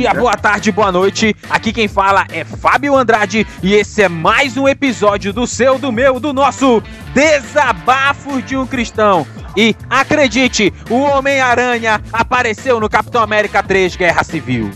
dia, boa tarde, boa noite. Aqui quem fala é Fábio Andrade e esse é mais um episódio do seu, do meu, do nosso Desabafos de um Cristão. E acredite, o Homem-Aranha apareceu no Capitão América 3 Guerra Civil.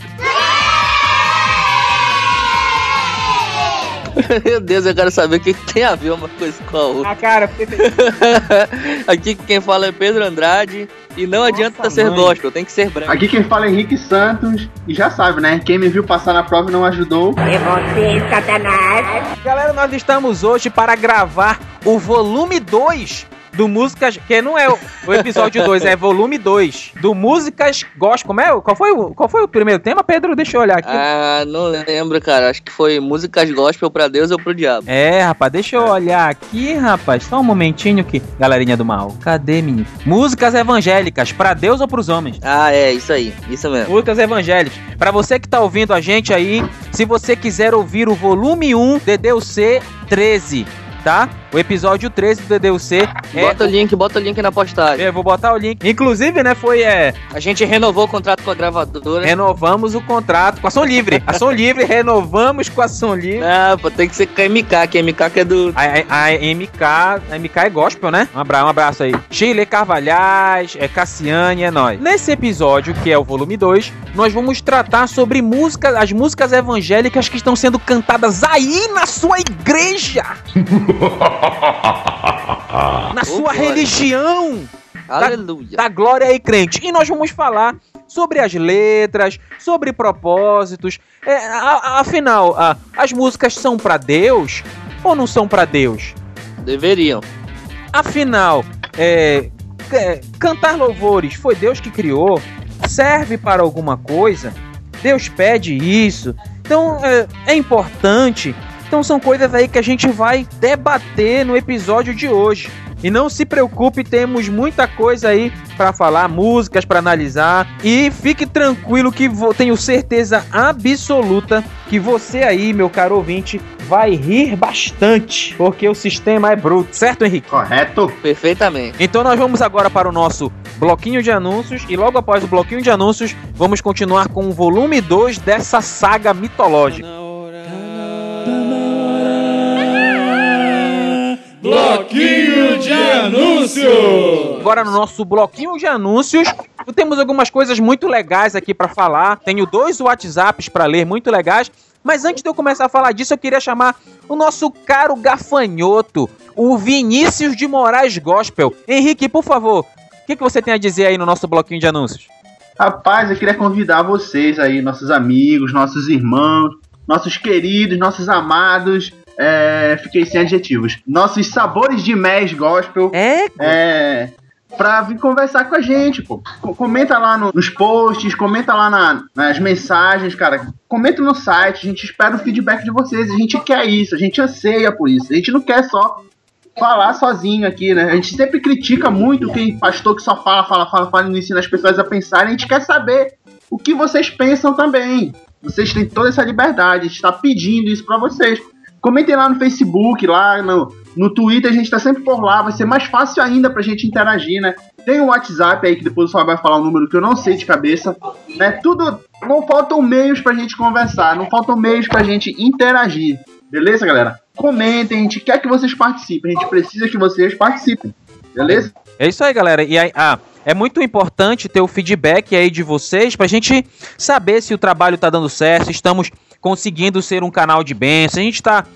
Meu Deus, eu quero saber o que tem a ver uma coisa com a outra. Ah, cara, Aqui quem fala é Pedro Andrade e não adianta Nossa, ser mãe. gospel, tem que ser branco. Aqui quem fala é Henrique Santos e já sabe, né? Quem me viu passar na prova e não ajudou. É você, Satanás. Galera, nós estamos hoje para gravar o volume 2 do Músicas. Que não é o, o episódio 2, é volume 2 do Músicas Gospel. Como é? Qual foi, o, qual foi o primeiro tema, Pedro? Deixa eu olhar aqui. Ah, não lembro, cara. Acho que foi músicas gospel pra Deus ou pro diabo. É, rapaz, deixa eu olhar aqui, rapaz. Só um momentinho que. Galerinha do mal. Cadê, menino? Músicas evangélicas, pra Deus ou pros homens? Ah, é, isso aí. Isso mesmo. Músicas evangélicas. Pra você que tá ouvindo a gente aí, se você quiser ouvir o volume 1 DDUC 13, tá? O episódio 13 do DDUC é Bota o link, bota o link na postagem. Eu vou botar o link. Inclusive, né, foi é, A gente renovou o contrato com a gravadora. renovamos o contrato com a Som Livre. A Som Livre renovamos com a Som Livre. Ah, pô, tem que ser com a MK, que a MK que é do. A, a- a MK, a MK é gospel, né? Um abraço, um abraço aí. Chile Carvalhais, é Cassiane, é nós. Nesse episódio, que é o volume 2, nós vamos tratar sobre música, as músicas evangélicas que estão sendo cantadas aí na sua igreja. na sua glória. religião. Aleluia. da glória aí, crente. E nós vamos falar sobre as letras, sobre propósitos. É, a- a- afinal, a- as músicas são pra Deus ou não são pra Deus? Deveriam. Afinal, é, é, cantar louvores foi Deus que criou? Serve para alguma coisa? Deus pede isso? Então é, é importante. Então são coisas aí que a gente vai debater no episódio de hoje. E não se preocupe, temos muita coisa aí para falar, músicas para analisar. E fique tranquilo que vou, tenho certeza absoluta que você aí, meu caro ouvinte, vai rir bastante, porque o sistema é bruto, certo, Henrique? Correto? Perfeitamente. Então nós vamos agora para o nosso bloquinho de anúncios e logo após o bloquinho de anúncios, vamos continuar com o volume 2 dessa saga mitológica. Bloquinho de anúncio! Agora no nosso bloquinho de anúncios, temos algumas coisas muito legais aqui para falar. Tenho dois WhatsApps para ler muito legais. Mas antes de eu começar a falar disso, eu queria chamar o nosso caro gafanhoto, o Vinícius de Moraes Gospel. Henrique, por favor, o que, que você tem a dizer aí no nosso bloquinho de anúncios? Rapaz, eu queria convidar vocês aí, nossos amigos, nossos irmãos, nossos queridos, nossos amados. É, fiquei sem adjetivos. Nossos sabores de mês gospel. É, É. Pra vir conversar com a gente, pô. Co- Comenta lá no- nos posts, comenta lá na- nas mensagens, cara. Comenta no site, a gente espera o feedback de vocês. A gente quer isso, a gente anseia por isso. A gente não quer só falar sozinho aqui, né? A gente sempre critica muito quem pastor que só fala, fala, fala, fala e não ensina as pessoas a pensarem. A gente quer saber o que vocês pensam também. Vocês têm toda essa liberdade, a gente tá pedindo isso pra vocês. Comentem lá no Facebook, lá no, no Twitter, a gente tá sempre por lá, vai ser mais fácil ainda pra gente interagir, né? Tem o WhatsApp aí, que depois o Fábio vai falar um número que eu não sei de cabeça, né? Tudo, não faltam meios pra gente conversar, não faltam meios pra gente interagir, beleza, galera? Comentem, a gente quer que vocês participem, a gente precisa que vocês participem, beleza? É isso aí, galera. E aí, ah, é muito importante ter o feedback aí de vocês pra gente saber se o trabalho tá dando certo, se estamos conseguindo ser um canal de bênção, a gente tá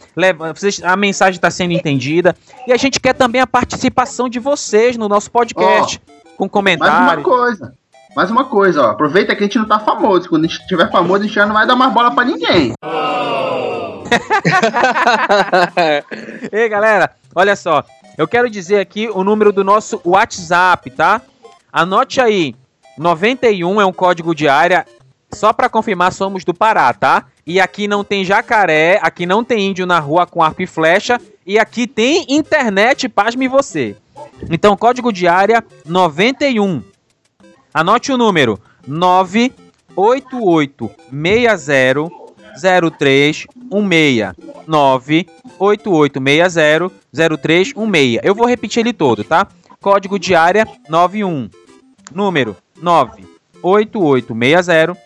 a mensagem tá sendo entendida e a gente quer também a participação de vocês no nosso podcast, com Mais uma comentários. coisa, mais uma coisa, ó, aproveita que a gente não tá famoso, quando a gente tiver famoso, a gente já não vai dar mais bola pra ninguém. Ei, galera, olha só. Eu quero dizer aqui o número do nosso WhatsApp, tá? Anote aí. 91 é um código de área. Só pra confirmar, somos do Pará, tá? E aqui não tem jacaré, aqui não tem índio na rua com arco e flecha. E aqui tem internet, pasme você. Então, código de área 91. Anote o número 98860 0316 98860 0316. Eu vou repetir ele todo, tá? Código de área 91. Número 98860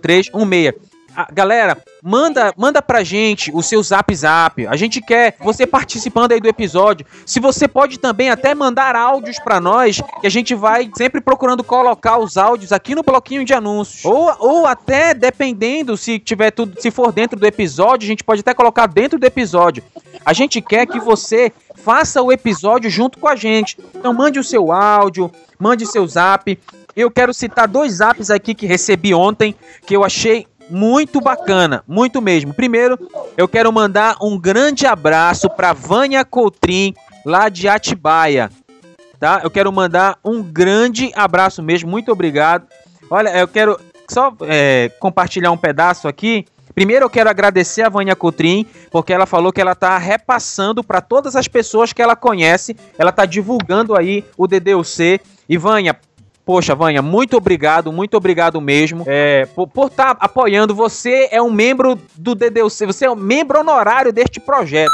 0316. Ah, galera, manda, manda pra gente o seu zap zap. A gente quer você participando aí do episódio. Se você pode também até mandar áudios pra nós, que a gente vai sempre procurando colocar os áudios aqui no bloquinho de anúncios. Ou, ou até, dependendo, se tiver tudo, se for dentro do episódio, a gente pode até colocar dentro do episódio. A gente quer que você faça o episódio junto com a gente. Então mande o seu áudio, mande seu zap. Eu quero citar dois zaps aqui que recebi ontem, que eu achei muito bacana, muito mesmo. Primeiro, eu quero mandar um grande abraço para Vânia Coutrin, lá de Atibaia. Tá? Eu quero mandar um grande abraço mesmo, muito obrigado. Olha, eu quero só é, compartilhar um pedaço aqui. Primeiro eu quero agradecer a Vânia Coutrin, porque ela falou que ela tá repassando para todas as pessoas que ela conhece, ela tá divulgando aí o DDUC. E Vânia, Poxa, Vanha, muito obrigado, muito obrigado mesmo é, por estar tá apoiando. Você é um membro do DDUC, você é um membro honorário deste projeto.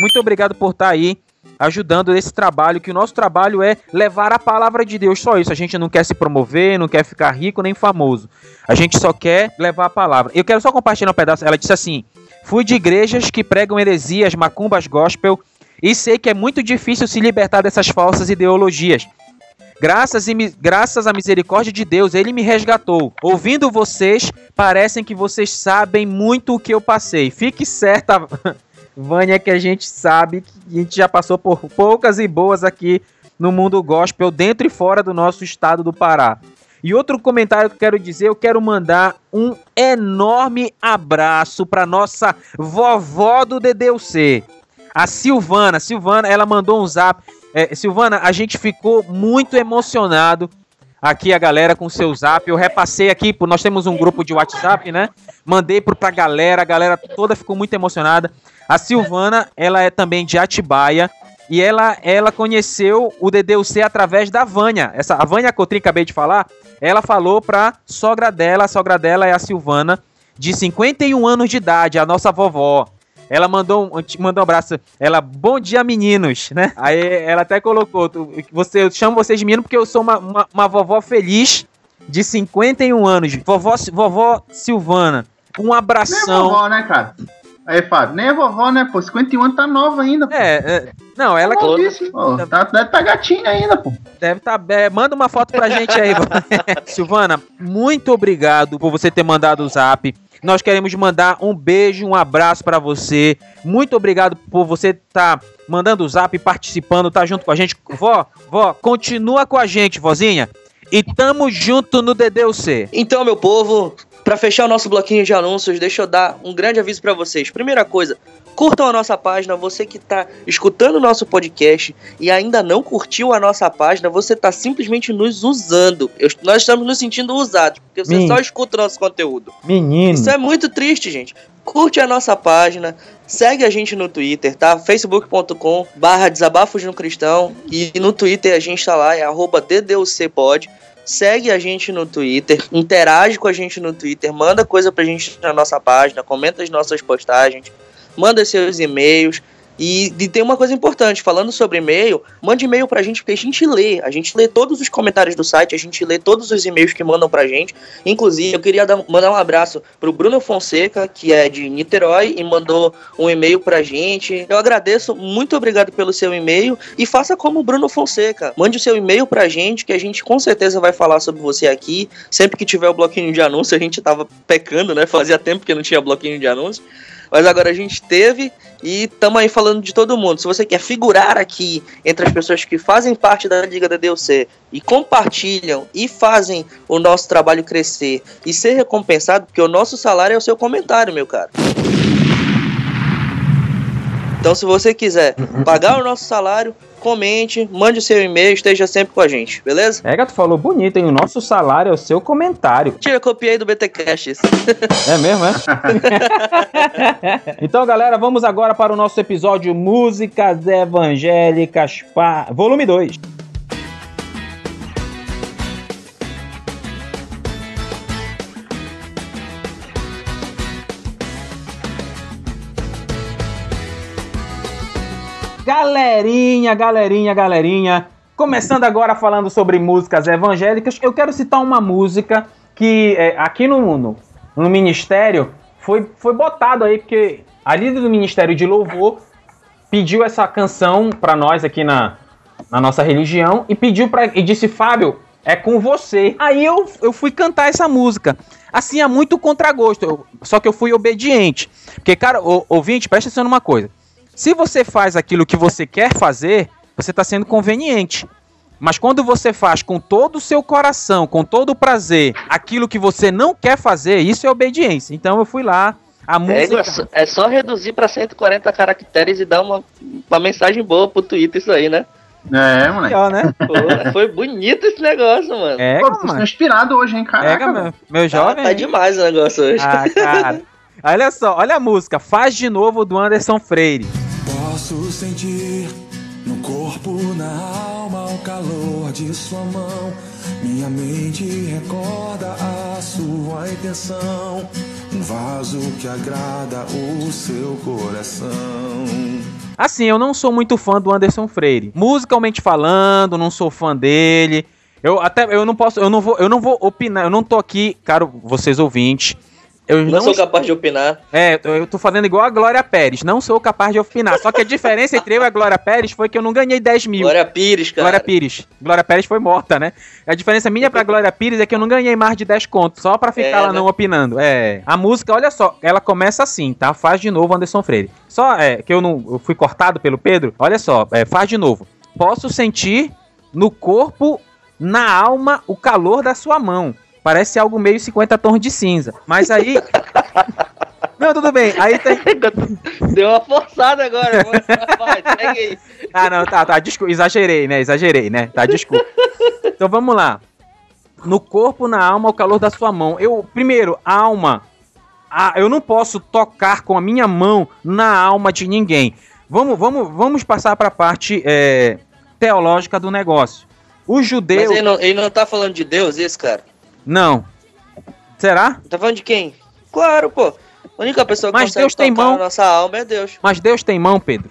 Muito obrigado por estar tá aí ajudando esse trabalho, que o nosso trabalho é levar a palavra de Deus, só isso. A gente não quer se promover, não quer ficar rico nem famoso. A gente só quer levar a palavra. Eu quero só compartilhar um pedaço. Ela disse assim: Fui de igrejas que pregam heresias, macumbas gospel, e sei que é muito difícil se libertar dessas falsas ideologias. Graças, e, graças à misericórdia de Deus, ele me resgatou. Ouvindo vocês, parecem que vocês sabem muito o que eu passei. Fique certa, Vânia, que a gente sabe que a gente já passou por poucas e boas aqui no mundo gospel, dentro e fora do nosso estado do Pará. E outro comentário que eu quero dizer, eu quero mandar um enorme abraço para nossa vovó do DDUC, a Silvana. Silvana, ela mandou um zap. É, Silvana, a gente ficou muito emocionado aqui a galera com seu zap. Eu repassei aqui, nós temos um grupo de WhatsApp, né? Mandei pro, pra galera, a galera toda ficou muito emocionada. A Silvana, ela é também de Atibaia. E ela, ela conheceu o DDUC através da Vânia. Essa, a Vânia Cotrim, acabei de falar, ela falou pra sogra dela, a sogra dela é a Silvana, de 51 anos de idade, a nossa vovó. Ela mandou um, mandou um abraço. Ela, bom dia, meninos, né? Aí ela até colocou: você, eu chamo vocês de menino porque eu sou uma, uma, uma vovó feliz de 51 anos. Vovó, vovó Silvana. Um abração. Nem é vovó, né, cara? Aí, Fábio, nem é vovó, né, pô? 51 anos tá nova ainda, pô. É, é não, ela que. Pô, tá, deve tá gatinha ainda, pô. Deve tá. É, manda uma foto pra gente aí, Silvana, muito obrigado por você ter mandado o zap. Nós queremos mandar um beijo, um abraço para você. Muito obrigado por você estar tá mandando o zap, participando, tá junto com a gente. Vó, vó, continua com a gente, vozinha. E tamo junto no DDUC. Então, meu povo, para fechar o nosso bloquinho de anúncios, deixa eu dar um grande aviso para vocês. Primeira coisa, curtam a nossa página. Você que está escutando o nosso podcast e ainda não curtiu a nossa página, você está simplesmente nos usando. Eu, nós estamos nos sentindo usados, porque você Menino. só escuta o nosso conteúdo. Menino. Isso é muito triste, gente. Curte a nossa página, segue a gente no Twitter, tá? facebook.com barra desabafos no cristão e no Twitter a gente tá lá, é arroba DDUCpod segue a gente no Twitter, interage com a gente no Twitter, manda coisa pra gente na nossa página, comenta as nossas postagens, manda seus e-mails. E, e, tem uma coisa importante, falando sobre e-mail, mande e-mail pra gente, porque a gente lê. A gente lê todos os comentários do site, a gente lê todos os e-mails que mandam pra gente. Inclusive, eu queria dar, mandar um abraço pro Bruno Fonseca, que é de Niterói, e mandou um e-mail pra gente. Eu agradeço, muito obrigado pelo seu e-mail. E faça como o Bruno Fonseca. Mande o seu e-mail pra gente, que a gente com certeza vai falar sobre você aqui. Sempre que tiver o bloquinho de anúncio, a gente tava pecando, né? Fazia tempo que não tinha bloquinho de anúncio. Mas agora a gente teve e estamos aí falando de todo mundo. Se você quer figurar aqui entre as pessoas que fazem parte da Liga da DLC e compartilham e fazem o nosso trabalho crescer e ser recompensado, porque o nosso salário é o seu comentário, meu cara. Então, se você quiser pagar o nosso salário, comente, mande o seu e-mail, esteja sempre com a gente, beleza? É, tu falou bonito, hein? O nosso salário é o seu comentário. Tira, copiei do BTcast isso. É mesmo, é? então, galera, vamos agora para o nosso episódio Músicas Evangélicas, pa... volume 2. Galerinha, galerinha, galerinha. Começando agora falando sobre músicas evangélicas, eu quero citar uma música que é, aqui no, no, no ministério foi, foi botado aí, porque a líder do Ministério de Louvor pediu essa canção pra nós aqui na, na nossa religião e pediu para e disse, Fábio, é com você. Aí eu, eu fui cantar essa música. Assim, é muito contragosto, só que eu fui obediente. Porque, cara, ouvinte, presta atenção numa coisa. Se você faz aquilo que você quer fazer, você está sendo conveniente. Mas quando você faz com todo o seu coração, com todo o prazer, aquilo que você não quer fazer, isso é obediência. Então eu fui lá, a É, música. é só- é só reduzir pra 140 caracteres e dar uma, uma mensagem boa pro Twitter isso aí, né? É, moleque. Né? Pô, foi bonito esse negócio, mano. É, Pô, mano. inspirados hoje, hein, caraca. Pega, velho. meu, meu Tá, jovem. tá demais o negócio hoje. Ah, cara. Olha só, olha a música. Faz de novo do Anderson Freire. Posso sentir no corpo, na alma, o calor de sua mão. Minha mente recorda a sua intenção. Um vaso que agrada o seu coração. Assim, eu não sou muito fã do Anderson Freire. Musicalmente falando, não sou fã dele. Eu até eu não posso, eu não vou, eu não vou opinar. Eu não tô aqui, caro vocês ouvintes. Eu Não não, sou capaz de opinar. É, eu tô fazendo igual a Glória Pérez. Não sou capaz de opinar. Só que a diferença entre eu e a Glória Pérez foi que eu não ganhei 10 mil. Glória Pires, cara. Glória Pires. Glória Pérez foi morta, né? A diferença minha pra Glória Pires é que eu não ganhei mais de 10 contos, só pra ficar É, lá né? não opinando. É. A música, olha só, ela começa assim, tá? Faz de novo Anderson Freire. Só é que eu não eu fui cortado pelo Pedro. Olha só, é, faz de novo. Posso sentir no corpo, na alma, o calor da sua mão. Parece algo meio 50 tons de cinza. Mas aí. Não, tudo bem. Aí tem. Deu uma forçada agora, mano. Vai, segue aí. Ah, não, tá, tá. Desculpa, exagerei, né? Exagerei, né? Tá, desculpa. Então vamos lá. No corpo, na alma, o calor da sua mão. Eu, primeiro, alma. Ah, eu não posso tocar com a minha mão na alma de ninguém. Vamos, vamos, vamos passar para a parte é, teológica do negócio. O Mas judeu. ele não, ele não tá falando de Deus, esse cara? Não. Será? Tá falando de quem? Claro, pô. A única pessoa que Mas consegue Deus tem mão. nossa alma é Deus. Mas Deus tem mão, Pedro?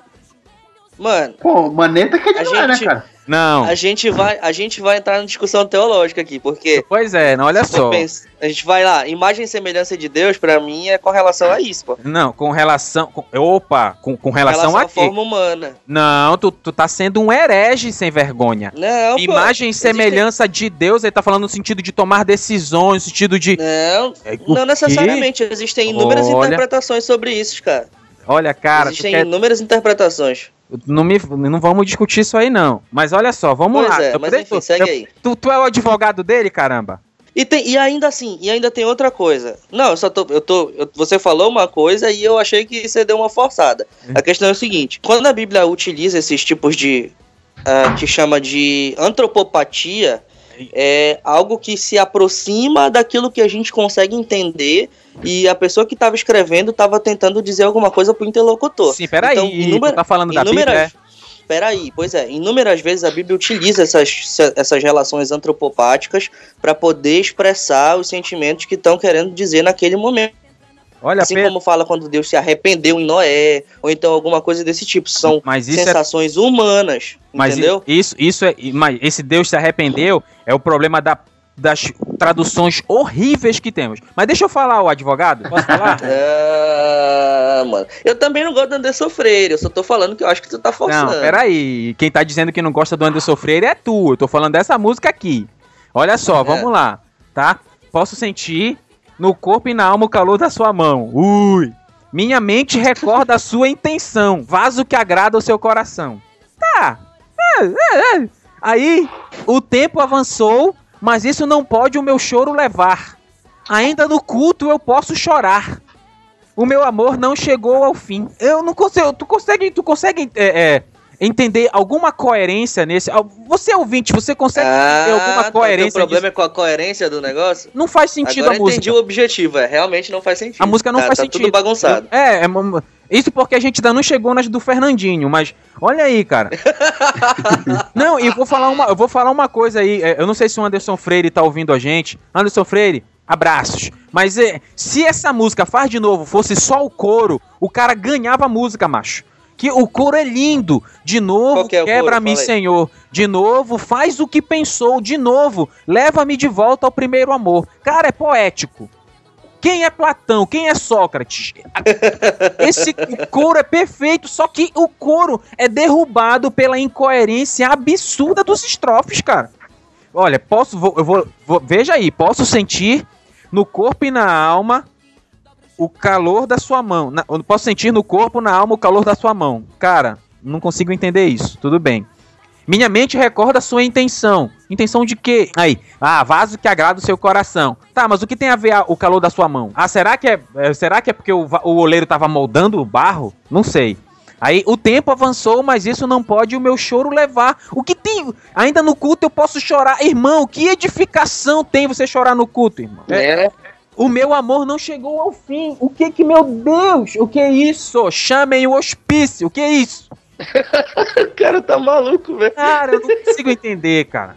Mano, Pô, maneta que não é, né, gente- cara? Não. a gente vai, a gente vai entrar na discussão teológica aqui, porque Pois é, não, olha só. eu penso- a gente vai lá, imagem e semelhança de Deus, pra mim, é com relação a isso, pô. Não, com relação. com- opa, com, com Com relação, a quê? forma humana. Não, tu, tu tá sendo um herege sem vergonha. Não, pô. Imagem e existem- semelhança de Deus, ele tá falando no sentido de tomar decisões, no sentido de. Não, É, não necessariamente. Existem inúmeras Olha. interpretações sobre isso, cara. Olha, cara, tu Existem quer- inúmeras interpretações. Não, me, não vamos discutir isso aí, não. Mas olha só, vamos Pois lá. é, Eu- mas enfim, segue eu- aí. Tu, tu é o advogado dele, caramba? E, tem, e ainda assim, e ainda tem outra coisa. Não, eu só tô. Eu tô eu- você falou uma coisa e eu achei que você deu uma forçada. A questão é o seguinte: quando a Bíblia utiliza esses tipos de. ah, que chama de antropopatia, é algo que se aproxima daquilo que a gente consegue entender. E a pessoa que estava escrevendo estava tentando dizer alguma coisa pro interlocutor. Sim, peraí, Então, tu tá falando da Bíblia? inúmeras- é? Peraí, pois é, inúmeras vezes a Bíblia utiliza essas, essas relações antropopáticas para poder expressar os sentimentos que estão querendo dizer naquele momento. Olha, assim Pedro, como fala quando Deus se arrependeu em Noé, ou então alguma coisa desse tipo. São é sensações humanas, Mas entendeu? Isso, isso é. Mas esse Deus se arrependeu é o problema da- das traduções horríveis que temos. Mas deixa eu falar, o advogado. Posso falar? Ah, mano. Eu também não gosto do Anderson Freire, eu só tô falando que eu acho que tu tá forçando. Não, peraí. Quem tá dizendo que não gosta do Anderson Freire é tu. Eu tô falando dessa música aqui. Olha só, É. vamos lá, tá? Posso sentir no corpo e na alma o calor da sua mão. Ui. Minha mente recorda a sua intenção. Vaso que agrada o seu coração. Tá. É, é, é. Aí, o tempo avançou, mas isso não pode o meu choro levar. Ainda no culto eu posso chorar. O meu amor não chegou ao fim. Eu não consigo. Tu consegue, tu consegue é, é, entender alguma coerência nesse? Você é ouvinte, você consegue entender alguma Ah, tá, o coerência problema nisso? é com a coerência do negócio? Não faz sentido Agora a eu música. entendi o objetivo, é, realmente não faz sentido. A música não Tá- faz tá sentido. tudo bagunçado. É, é mo- isso porque a gente ainda não chegou nas do Fernandinho, mas olha aí, cara. não, e eu vou falar uma, eu vou falar uma coisa aí. é, Eu não sei se o Anderson Freire tá ouvindo a gente. Anderson Freire, abraços. Mas é, se essa música faz de novo fosse só o coro, o cara ganhava a música, macho. Que o couro é lindo. De novo, é quebra-me. Senhor. De novo, faz o que pensou. De novo, leva-me de volta ao primeiro amor. Cara, é poético. Quem é Platão? Quem é Sócrates? Esse couro é perfeito, só que o couro é derrubado pela incoerência absurda dos estrofes, cara. Olha, posso, vou, eu vou, vou- veja aí, posso sentir no corpo e na alma o calor da sua mão. Na- eu posso sentir no corpo, na alma o calor da sua mão. Cara, não consigo entender isso. Tudo bem. Minha mente recorda a sua intenção. Intenção de quê? Aí, ah, vaso que agrada o seu coração. Tá, mas o que tem a ver a- o calor da sua mão? Ah, será que é, é, será que é porque o, o oleiro tava moldando o barro? Não sei. Aí o tempo avançou, mas isso não pode o meu choro levar. O que tem? Ainda no culto eu posso chorar. Irmão, que edificação tem você chorar no culto, irmão? É, É, o meu amor não chegou ao fim. O que que, meu Deus? O que é isso? Chamem o hospício. O que é isso? o cara tá maluco, velho. Cara, eu não consigo entender, cara.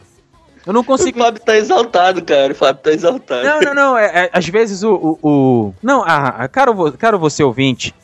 Eu não O consigo. Fábio tá exaltado, cara. O Fábio tá exaltado. Não, não, não. É, é, às vezes o. o, o- Não, ah, ah, caro, caro você ouvinte.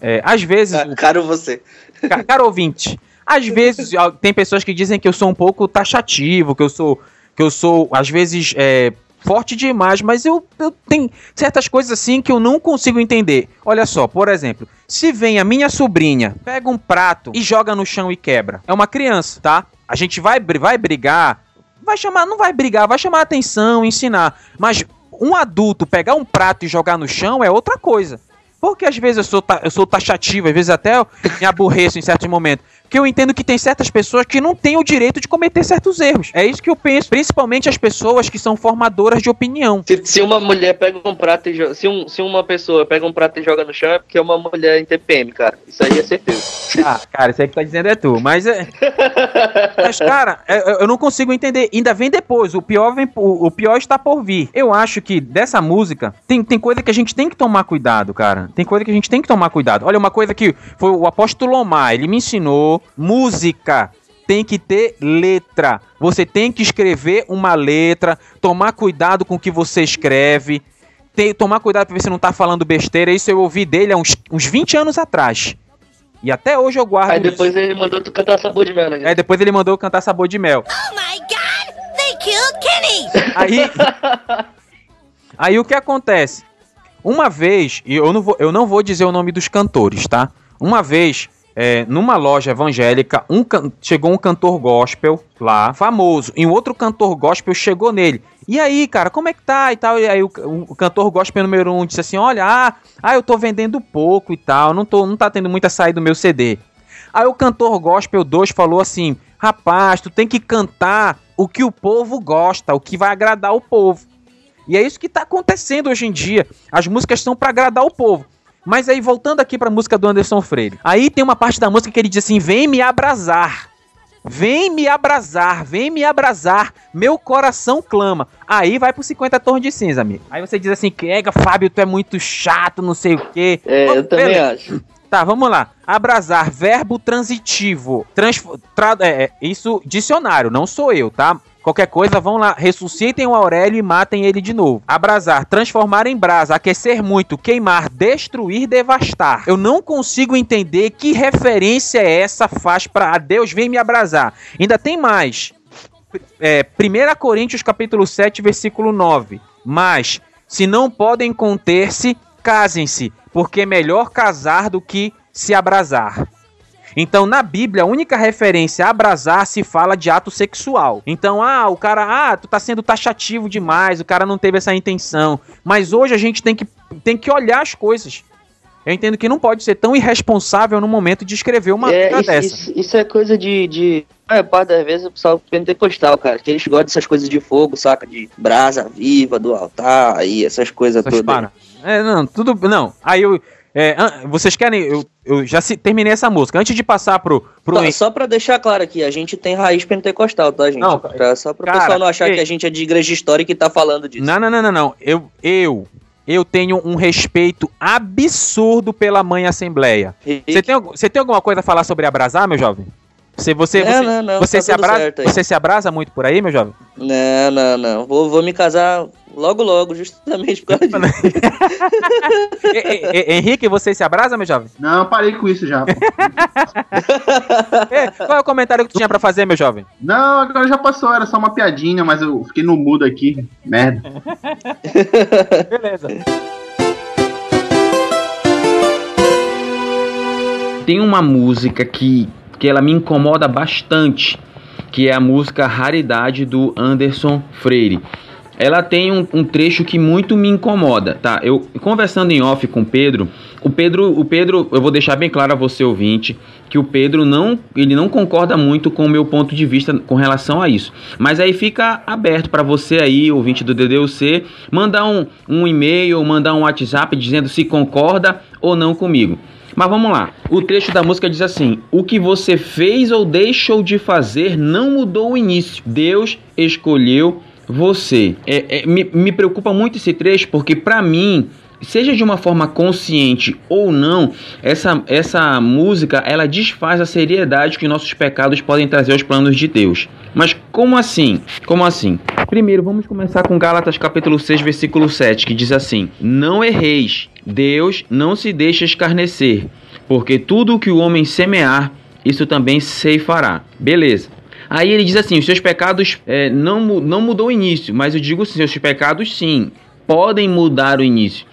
É, às vezes. o- Ca- Caro você. Ca- Caro ouvinte, às vezes tem pessoas que dizem que eu sou um pouco taxativo, que eu sou, que eu sou às vezes é, forte demais, mas eu, eu tenho certas coisas assim que eu não consigo entender. Olha só, por exemplo, se vem a minha sobrinha, pega um prato e joga no chão e quebra. É uma criança, tá? A gente vai, vai brigar, vai chamar, não vai brigar, vai chamar atenção, ensinar, mas um adulto pegar um prato e jogar no chão é outra coisa. Porque às vezes eu sou, eu sou taxativo, às vezes até eu me aborreço em certos momentos. Porque eu entendo que tem certas pessoas que não têm o direito de cometer certos erros. É isso que eu penso. Principalmente as pessoas que são formadoras de opinião. Se, se uma mulher pega um prato e joga. Se, um, se uma pessoa pega um prato e joga no chão, é porque é uma mulher em TPM, cara. Isso aí é certeza. Ah, cara, isso aí que tá dizendo é tu. Mas é. Mas, cara, é- eu eu não consigo entender. Ainda vem depois. O pior, vem, o, o pior está por vir. Eu acho que dessa música tem, tem coisa que a gente tem que tomar cuidado, cara. Tem coisa que a gente tem que tomar cuidado. Olha, uma coisa que foi o apóstolo Omar, ele me ensinou: música tem que ter letra. Você tem que escrever uma letra, tomar cuidado com o que você escreve. Tem, tomar cuidado pra ver se não tá falando besteira. Isso eu ouvi dele há uns, uns 20 anos atrás. E até hoje eu guardo Aí isso. depois ele mandou tu cantar sabor de mel, né? É, depois ele mandou eu cantar Sabor de Mel. Oh my god! They killed Kenny! Aí. aí o que acontece? Uma vez, e eu não vou, eu não vou dizer o nome dos cantores, tá? Uma vez, é, numa loja evangélica, um chegou um cantor gospel lá, famoso, e um outro cantor gospel chegou nele. E aí, cara, como é que tá e tal? E aí o, o cantor gospel número um disse assim: Olha, ah, ah, eu tô vendendo pouco e tal, não, tô, não tá tendo muita saída do meu CD. Aí o cantor gospel 2 falou assim: Rapaz, tu tem que cantar o que o povo gosta, o que vai agradar o povo. E é isso que tá acontecendo hoje em dia. As músicas são pra agradar o povo. Mas aí, voltando aqui pra música do Anderson Freire. Aí tem uma parte da música que ele diz assim: Vem me abrasar. Vem me abrasar, vem me abrasar, meu coração clama. Aí vai pro 50 tons de cinza, amigo. Aí você diz assim, Ega, Fábio, tu é muito chato, não sei o quê. É, eu também beleza. acho. Tá, vamos lá. Abrasar, verbo transitivo. Tra- é, é, isso, dicionário, não sou eu, tá? Qualquer coisa, vão lá, ressuscitem o Aurélio e matem ele de novo. Abrasar, transformar em brasa, aquecer muito, queimar, destruir, devastar. Eu não consigo entender que referência essa faz pra "Ah, Deus vem me abrasar. Ainda tem mais. É, 1 Coríntios capítulo 7, versículo 9. Mas, se não podem conter-se, casem-se, porque é melhor casar do que se abrasar. Então, na Bíblia, a única referência a abrasar se fala de ato sexual. Então, ah, o cara, ah, tu tá sendo taxativo demais, o cara não teve essa intenção. Mas hoje a gente tem que, tem que olhar as coisas. Eu entendo que não pode ser tão irresponsável no momento de escrever uma é, isso, dessa. isso- isso é coisa de. de... A parte das vezes o pessoal pentecostal, cara, que eles gostam dessas coisas de fogo, saca? De brasa viva do altar e essas coisas Essas todas. para. É, não, tudo. Não. Aí eu. É, vocês querem. Eu, eu já se- terminei essa música. Antes de passar pro. pro Só, só pra deixar claro aqui, a gente tem raiz pentecostal, tá, gente? Não, Pra- só pro cara, pessoal não achar que a gente é de igreja histórica e tá falando disso. Não, não, não, não, não. Eu, eu, eu tenho um respeito absurdo pela mãe Assembleia. Você tem, você tem alguma coisa a falar sobre abrasar, meu jovem? Você, você, Não, você, não, não, você tá se abrasa, você se abrasa muito por aí, meu jovem? Não, não, não. Vou, vou me casar Logo, logo, justamente por causa disso. E- e- e- Henrique, você se abraça, meu jovem? Não, eu parei com isso já. É, qual é o comentário que tu tinha pra fazer, meu jovem? Não, agora já passou, era só uma piadinha, mas eu fiquei no mudo aqui. Merda. Beleza. Tem uma música que, que ela me incomoda bastante, que é a música Raridade do Anderson Freire. Ela tem um, um trecho que muito me incomoda, tá? Eu conversando em off com o Pedro, o Pedro, o Pedro, eu vou deixar bem claro a você ouvinte que o Pedro não, ele não concorda muito com o meu ponto de vista com relação a isso. Mas aí fica aberto para você aí, ouvinte do DDUC, mandar um, um e-mail, mandar um WhatsApp dizendo se concorda ou não comigo. Mas vamos lá. O trecho da música diz assim: O que você fez ou deixou de fazer não mudou o início. Deus escolheu você. É, é, me, me preocupa muito esse trecho porque, para mim, seja de uma forma consciente ou não, essa, essa música ela desfaz a seriedade que nossos pecados podem trazer aos planos de Deus. Mas como assim? Como assim? Primeiro, vamos começar com Gálatas capítulo 6, versículo 7, que diz assim: Não erreis, Deus não se deixa escarnecer, porque tudo o que o homem semear, isso também ceifará. Beleza. Aí ele diz assim: os seus pecados é, não, não mudou o início, mas eu digo assim: seus pecados sim, podem mudar o início.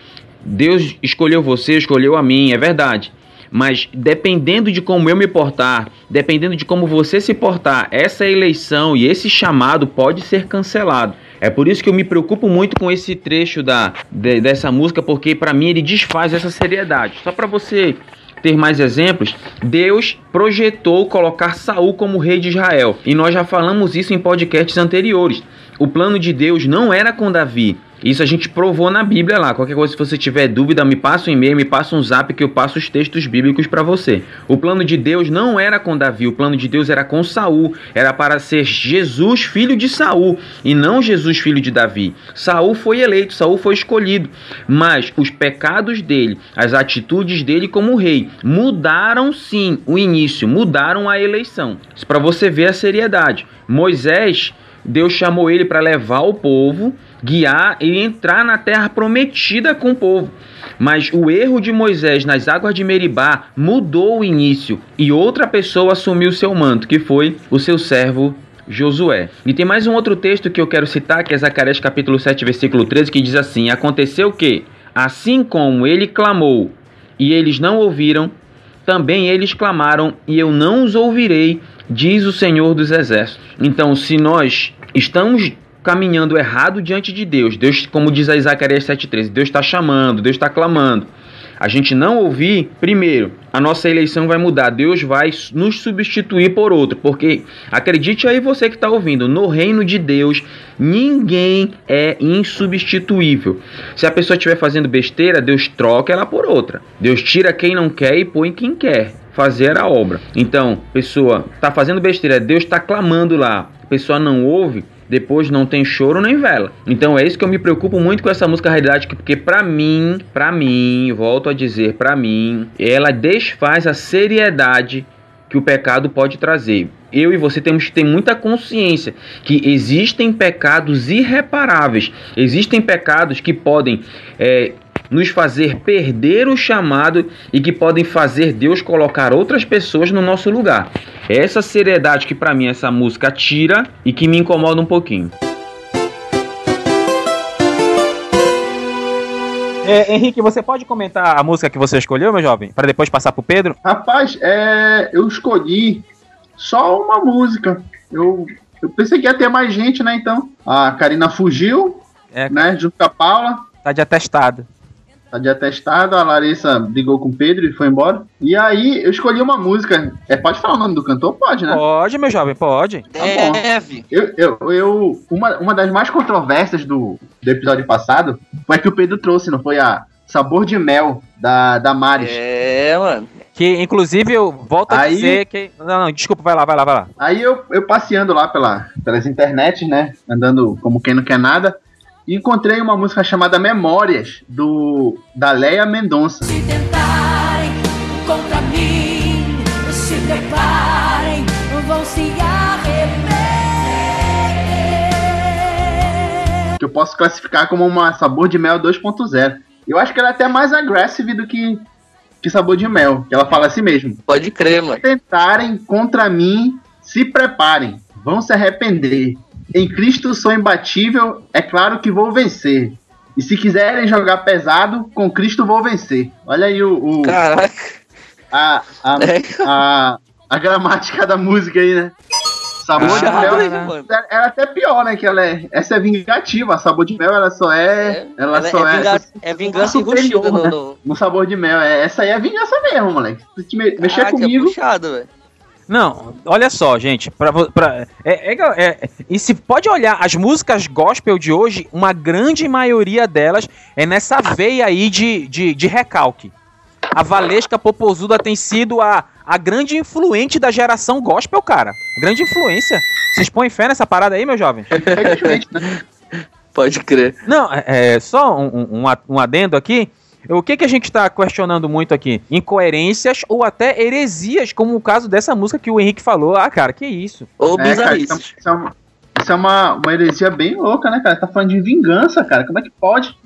Deus escolheu você, escolheu a mim, é verdade. Mas dependendo de como eu me portar, dependendo de como você se portar, essa eleição e esse chamado pode ser cancelado. É por isso que eu me preocupo muito com esse trecho da, de- dessa música, porque para mim ele desfaz essa seriedade. Só para você ter mais exemplos, Deus projetou colocar Saul como rei de Israel. E nós já falamos isso em podcasts anteriores. O plano de Deus não era com Davi. Isso a gente provou na Bíblia lá. Qualquer coisa, se você tiver dúvida, me passa um e-mail, me passa um zap que eu passo os textos bíblicos para você. O plano de Deus não era com Davi, o plano de Deus era com Saul. Era para ser Jesus, filho de Saul, e não Jesus, filho de Davi. Saul foi eleito, Saul foi escolhido, mas os pecados dele, as atitudes dele como rei, mudaram sim o início, mudaram a eleição. Para você ver a seriedade. Moisés Deus chamou ele para levar o povo, guiar e entrar na terra prometida com o povo. Mas o erro de Moisés nas águas de Meribá mudou o início e outra pessoa assumiu seu manto, que foi o seu servo Josué. E tem mais um outro texto que eu quero citar, que é Zacarias capítulo 7, versículo 13, que diz assim: Aconteceu que, assim como ele clamou e eles não ouviram, também eles clamaram e eu não os ouvirei, diz o Senhor dos Exércitos. Então, se nós estamos caminhando errado diante de Deus, Deus, como diz a Zacarias 7,13, Deus está chamando, Deus está clamando. A gente não ouvir, primeiro, a nossa eleição vai mudar. Deus vai nos substituir por outro. Porque, acredite aí você que está ouvindo, no reino de Deus, ninguém é insubstituível. Se a pessoa estiver fazendo besteira, Deus troca ela por outra. Deus tira quem não quer e põe quem quer fazer a obra. Então, pessoa está fazendo besteira, Deus está clamando lá, a pessoa não ouve, depois não tem choro nem vela. Então é isso que eu me preocupo muito com essa música Realidade, porque pra mim, pra mim, volto a dizer, pra mim, ela desfaz a seriedade que o pecado pode trazer. Eu e você temos que ter muita consciência que existem pecados irreparáveis, existem pecados que podem é, nos fazer perder o chamado e que podem fazer Deus colocar outras pessoas no nosso lugar. Essa seriedade que para mim essa música tira e que me incomoda um pouquinho. É, Henrique, você pode comentar a música que você escolheu, meu jovem? Para depois passar pro Pedro? Rapaz, é, eu escolhi só uma música. Eu, eu pensei que ia ter mais gente, né? Então, a Karina fugiu, É. né? Junto com a Paula. Tá de atestado. Tá de atestado, a Larissa brigou com o Pedro e foi embora. E aí eu escolhi uma música. É, pode falar o nome do cantor? Pode, né? Pode, meu jovem, pode. Tá bom. Deve. Eu, eu, eu, uma, uma das mais controversas do, do episódio passado foi a que o Pedro trouxe, não foi a Sabor de Mel, da, da Maris. É, mano. Que inclusive eu volto a Aí- dizer que. Não, não, desculpa, vai lá, vai lá, vai lá. Aí eu, eu passeando lá pela, pelas internets, né? Andando como quem não quer nada. E encontrei uma música chamada Memórias, do da Leia Mendonça. Se tentarem contra mim, se preparem, vão se arrepender. Que eu posso classificar como uma sabor de mel 2.0. Eu acho que ela é até mais agressiva do que, que sabor de mel, que ela fala assim mesmo. Pode crer, mano. tentarem contra mim, se preparem, vão se arrepender. Em Cristo sou imbatível, é claro que vou vencer. E se quiserem jogar pesado, com Cristo vou vencer. Olha aí o, o- Caraca. a, a, É. a, a gramática da música aí, né? Sabor de mel. mano? Ela é até pior, né? Que ela é, essa é vingativa. A sabor de mel, ela só é. ela, Ela só é, é. vingança, é vingança enrustida no, né? no... No sabor de mel. É, essa aí é vingança mesmo, moleque. Se te me- mexer Caraca, comigo. puxado, velho. Não, olha só, gente. Pra, pra, é, é- é- e se pode olhar as músicas gospel de hoje, uma grande maioria delas é nessa veia aí de, de, de recalque. A Valesca Popozuda tem sido a, a grande influente da geração gospel, cara. Grande influência. Vocês põem fé nessa parada aí, meus jovens? Infelizmente, né? Pode crer. Não, é, é, só um, um- um adendo aqui. O que, que a gente está questionando muito aqui? Incoerências ou até heresias, como o caso dessa música que o Henrique falou. Ah, cara, que isso? Ou É, cara, bizarrices. é- isso é, uma, isso é uma, uma heresia bem louca, né, cara? Tá falando de vingança, cara. Como é que pode?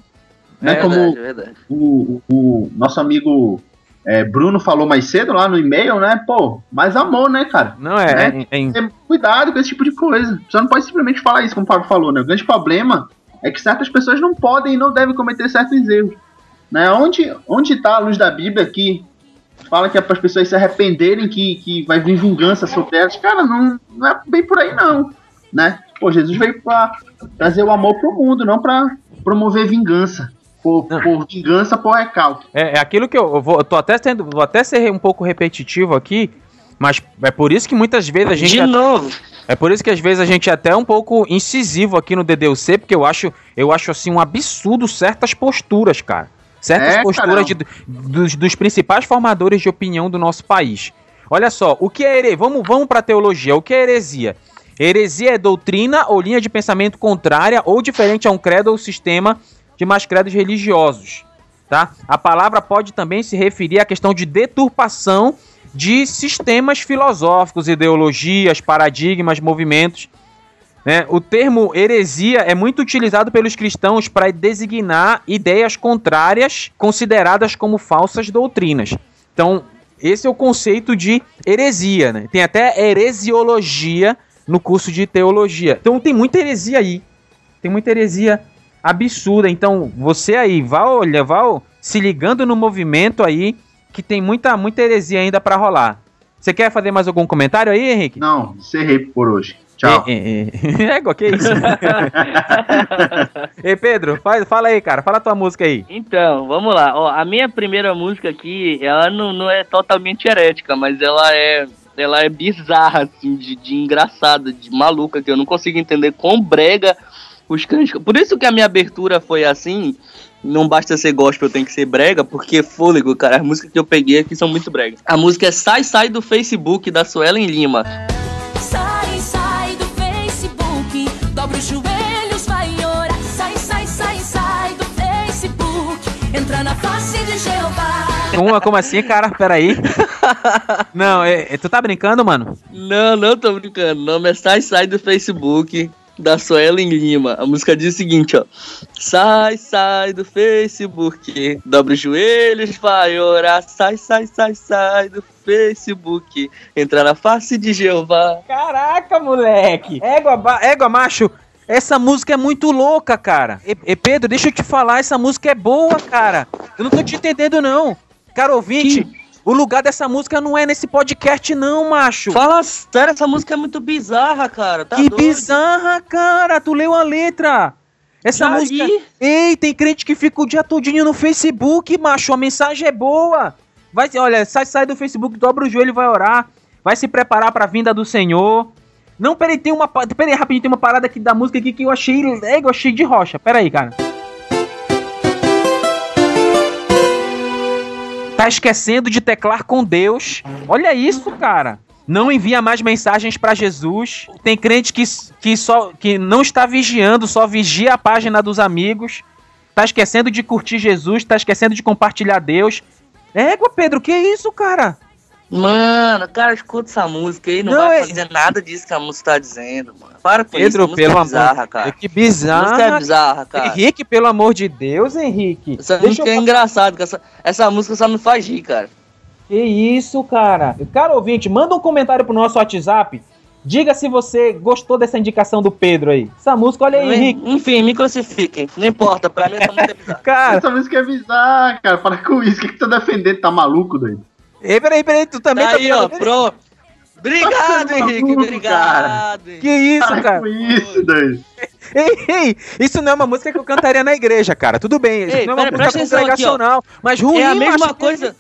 Né, É como verdade, é verdade. o, o nosso amigo é, Bruno falou mais cedo lá no e-mail, né? Pô, mais amor, né, cara? Não é. Né? é- é- Ter cuidado com esse tipo de coisa. Você não pode simplesmente falar isso, como o Fábio falou, né? O grande problema é que certas pessoas não podem e não devem cometer certos erros. Né? Onde, onde tá a luz da Bíblia que fala que é para as pessoas se arrependerem que, que vai vir vingança sobre elas? Cara, não, não é bem por aí, não. Né? Pô, Jesus veio para trazer o amor pro mundo, não para promover vingança. Por, por vingança, por recalque. É, é aquilo que eu, eu vou. Eu tô até sendo. Vou até ser um pouco repetitivo aqui. Mas é por isso que muitas vezes a gente. De novo. É por isso que às vezes a gente é até um pouco incisivo aqui no DDUC, porque eu acho, eu acho assim um absurdo certas posturas, cara. Certas É, posturas de- dos, dos principais formadores de opinião do nosso país. Olha só, o que é heresia? Vamos, vamos pra teologia. O que é heresia? Heresia é doutrina ou linha de pensamento contrária ou diferente a um credo ou sistema de mais credos religiosos. Tá? A palavra pode também se referir à questão de deturpação de sistemas filosóficos, ideologias, paradigmas, movimentos. Né? O termo heresia é muito utilizado pelos cristãos para designar ideias contrárias consideradas como falsas doutrinas. Então, esse é o conceito de heresia. Né? Tem até heresiologia no curso de teologia. Então, tem muita heresia aí. Tem muita heresia absurda. Então, você aí, vá, olha, vá se ligando no movimento aí, que tem muita, muita heresia ainda para rolar. Você quer fazer mais algum comentário aí, Henrique? Não, encerrei por hoje. Tchau. É, é, é. Égua, que isso? Ei, Pedro, faz, fala aí, cara. Fala a tua música aí. Então, vamos lá. Ó, a minha primeira música aqui, ela não, não é totalmente herética, mas ela é ela é bizarra, assim, de, de engraçada, de maluca, que eu não consigo entender quão brega os crentes. Por isso que a minha abertura foi assim. Não basta ser gospel, tem que ser brega, porque fôlego, cara. As músicas que eu peguei aqui são muito bregas. A música é Sai Sai do Facebook, da Suelen Lima. Uma, como assim, cara? Peraí. Não, é, é- tu tá brincando, mano? Não, não tô brincando. O nome é Sai Sai do Facebook, da Suelen Lima. A música diz o seguinte, ó. Sai, sai do Facebook, dobra os joelhos, vai orar. Sai, sai, sai, sai do Facebook, entra na face de Jeová. Caraca, moleque. Égua, égua macho. Essa música é muito louca, cara. E, e, Pedro, deixa eu te falar, essa música é boa, cara. Eu não tô te entendendo, não. Cara ouvinte, o lugar dessa música não é nesse podcast, não, macho. Fala sério, essa música é muito bizarra, cara. Tá que doido? bizarra, cara. Tu leu a letra. Essa Já música. li. Ei, tem crente que fica o dia todinho no Facebook, macho. A mensagem é boa. Vai, olha, sai, sai do Facebook, dobra o joelho e vai orar. Vai se preparar pra vinda do Senhor. Não, peraí, tem uma. Peraí, rapidinho, tem uma parada aqui da música aqui que eu achei. É, eu achei de rocha. Peraí, cara. Tá esquecendo de teclar com Deus. Olha isso, cara. Não envia mais mensagens pra Jesus. Tem crente que, que, só, que não está vigiando, só vigia a página dos amigos. Tá esquecendo de curtir Jesus, tá esquecendo de compartilhar Deus. Égua, Pedro, que isso, cara? Mano, cara, escuta essa música aí, não, Não, vai é- fazer nada disso que a música tá dizendo, mano. Para com isso, Pedro, música pelo é bizarra, amor. cara. Que A música é bizarra. bizarra, cara. Henrique, pelo amor de Deus, Henrique. Essa Deixa música é eu... engraçada, que essa, essa música só me faz rir, cara. Que isso, cara? Cara ouvinte, manda um comentário pro nosso WhatsApp. Diga se você gostou dessa indicação do Pedro aí. Essa música, olha aí, Henrique. Enfim, me crucifiquem. Não importa, pra mim essa música é bizarra. Cara, Essa música é bizarra, cara. Para com isso. O que, que tu tá defendendo? Tá maluco, doido? Ei, peraí, peraí, tu também Tá tá aí, ó, pronto. Obrigado, Henrique, obrigado. Henrique. Que isso, cara? com isso, doido. Ei, ei, isso não é uma música que eu cantaria na igreja, cara. Tudo bem, isso Ei, não é uma pera- música atenção aqui, congregacional, mas ruim, É a mesma coisa.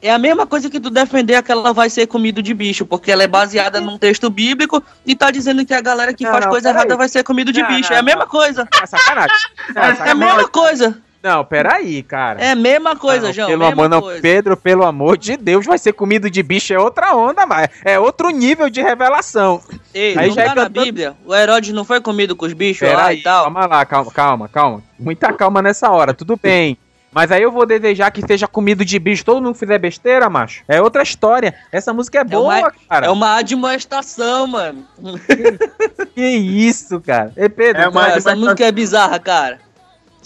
É a mesma coisa que tu defender que ela vai ser comido de bicho, porque ela é baseada num texto bíblico e tá dizendo que a galera que Não, faz não, coisa errada vai ser comido de Não, bicho. não, é a mesma coisa. É sacanagem. Não, É a sacanagem. mesma coisa. Não, peraí, cara. É a mesma coisa, Não, João. Pelo amor, não, coisa. Pedro, pelo amor de Deus, vai ser comido de bicho, é outra onda, mas é outro nível de revelação. Ei, Aí não já é tá na cantando- Bíblia. O Herodes não foi comido com os bichos lá Peraí, e tal. calma lá, calma, calma, calma. Muita calma nessa hora, tudo bem. Mas aí eu vou desejar que seja comido de bicho, todo mundo fizer besteira, macho. É outra história. Essa música é boa, uma- cara. É uma admoestação, mano. Que isso, cara. Ei, Pedro, É Cara, essa música é bizarra, cara.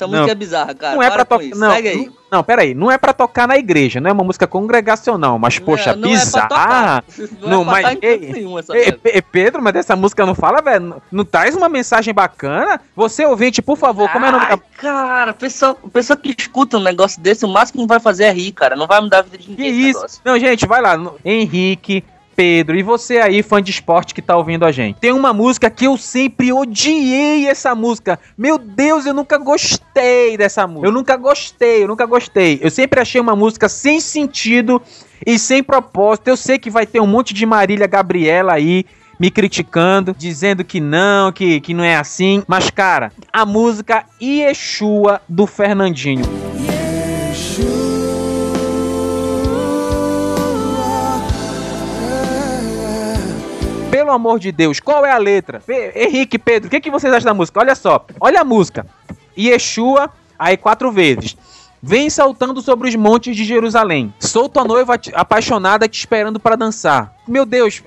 Essa Não. música é bizarra, cara. não é pra Para tocar. Não, Segue aí. não, não, peraí. Não é pra tocar na igreja, não é uma música congregacional, mas, poxa, não, não É pra bizarra. tocar. Não, Não, é mas- em ei, nenhum essa Ei, Pedro, mas essa música não fala, velho? Não, não traz uma mensagem bacana? Você, ouvinte, por favor, como é o nome da cara, pessoa, pessoa que escuta um negócio desse, o máximo que vai fazer é rir, cara. Não vai mudar a vida de Que ninguém. esse isso? negócio. Não, gente, vai lá. Henrique, Pedro e você aí, fã de esporte que tá ouvindo a gente. Tem uma música que eu sempre odiei essa música. Meu Deus, eu nunca gostei dessa música. Eu nunca gostei, eu nunca gostei. Eu sempre achei uma música sem sentido e sem propósito. Eu sei que vai ter um monte de Marília Gabriela aí me criticando, dizendo que não, que, que não é assim. Mas, cara, a música Yeshua do Fernandinho. Pelo amor de Deus, qual é a letra? Pe- Henrique, Pedro, o que, que vocês acham da música? Olha só, olha a música. Yeshua, aí quatro vezes. Vem saltando sobre os montes de Jerusalém. Sou tua noiva apaixonada te esperando pra dançar. Meu Deus.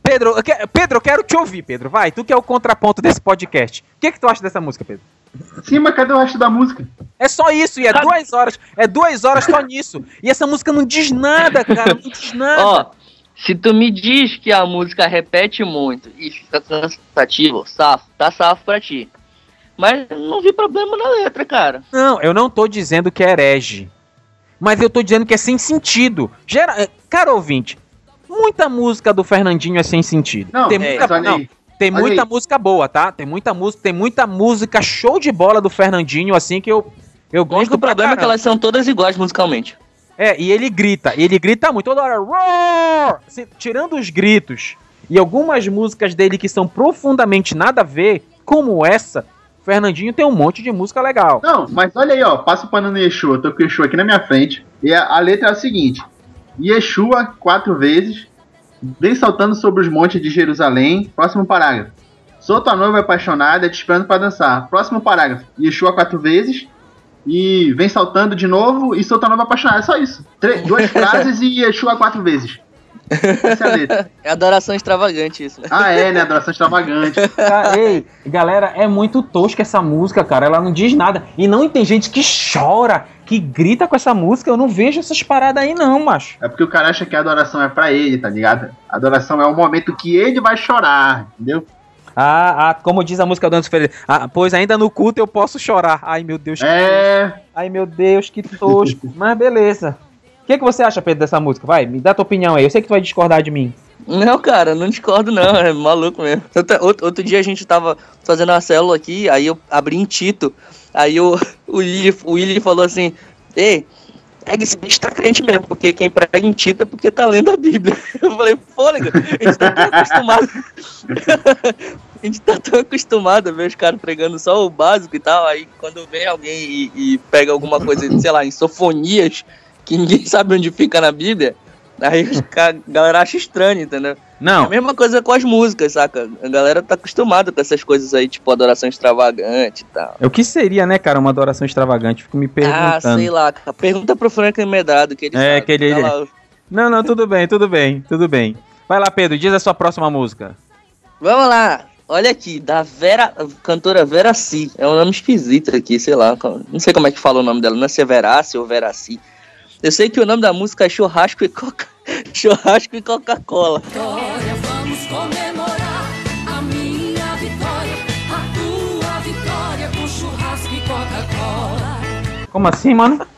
Pedro, eu que- Pedro, eu quero te ouvir, Pedro. Vai, tu que é o contraponto desse podcast. O que, que tu acha dessa música, Pedro? Sim, mas cadê o resto da música? É só isso, e é duas horas. É duas horas só nisso. E essa música não diz nada, cara. Não diz nada. Ó, se tu me diz que a música repete muito e fica cansativo, safo, tá safo pra ti. Mas não vi problema na letra, cara. Não, eu não tô dizendo que é herege. Mas eu tô dizendo que é sem sentido. Gera... é, Cara ouvinte, muita música do Fernandinho é sem sentido. Não, tem é, muita, olha não, tem muita música boa, tá? Tem muita música, tem muita música show de bola do Fernandinho, assim que eu eu O gosto único pra problema é que elas são todas iguais musicalmente. É, e ele grita, e ele grita muito, toda hora, roar! Assim, tirando os gritos e algumas músicas dele que são profundamente nada a ver, como essa, Fernandinho tem um monte de música legal. Não, mas olha aí, ó. Passa o pano no Yeshua. Tô com o Yeshua aqui na minha frente. E a, a letra é a seguinte: Yeshua, quatro vezes. Vem saltando sobre os montes de Jerusalém. Próximo parágrafo. Sou tua noiva apaixonada, te esperando pra dançar. Próximo parágrafo. Yeshua quatro vezes. E vem saltando de novo. E sou tua noiva apaixonada. É só isso. Tre- duas frases e Yeshua quatro vezes. Essa é a letra. É adoração extravagante isso, né? Ah, é, né? Adoração extravagante. Cara, ei, galera, é muito tosca essa música, cara. Ela não diz nada. E não tem gente que chora, que grita com essa música. Eu não vejo essas paradas aí, não, macho. É porque o cara acha que a adoração é pra ele, tá ligado? A adoração é o momento que ele vai chorar, entendeu? Ah, ah, como diz a música do Anderson Ferreira. Ah, pois ainda no culto eu posso chorar. Ai, meu Deus. que tosco. É. Ai, meu Deus, que tosco. Mas beleza. O que, que você acha, Pedro, dessa música? Vai, me dá tua opinião aí. Eu sei que tu vai discordar de mim. Não, cara, não discordo não, é maluco mesmo. Outro, outro dia a gente tava fazendo uma célula aqui, aí eu abri em Tito, aí o, o, Willi, o Willi falou assim, ei, é que esse bicho tá crente mesmo, porque quem prega em Tito é porque tá lendo a Bíblia. Eu falei, fôlego, a gente tá tão acostumado. a gente tá tão acostumado a ver os caras pregando só o básico e tal, aí quando vem alguém e, e pega alguma coisa, sei lá, em sofonias, que ninguém sabe onde fica na Bíblia, aí a galera acha estranho, entendeu? É a Não, mesma coisa com as músicas, saca? A galera tá acostumada com essas coisas aí, tipo adoração extravagante e tal. o que seria, né, cara, uma adoração extravagante? Fico me Ah, perguntando. sei lá, cara. Pergunta pro Franklin Medrado que ele É, sabe. que ele- Tá lá, Não, não, tudo bem, tudo bem, tudo bem. Vai lá, Pedro, diz a sua próxima música. Vamos lá. Olha aqui, da Vera, cantora Vera Si. É um nome esquisito aqui, sei lá. Não sei como é que fala o nome dela, não é se é Verace ou Veraci. Eu sei que o nome da música é Churrasco e Coca... Churrasco e Coca-Cola. Vitória, vamos comemorar a minha vitória, a tua vitória com churrasco e Coca-Cola. Como assim, mano?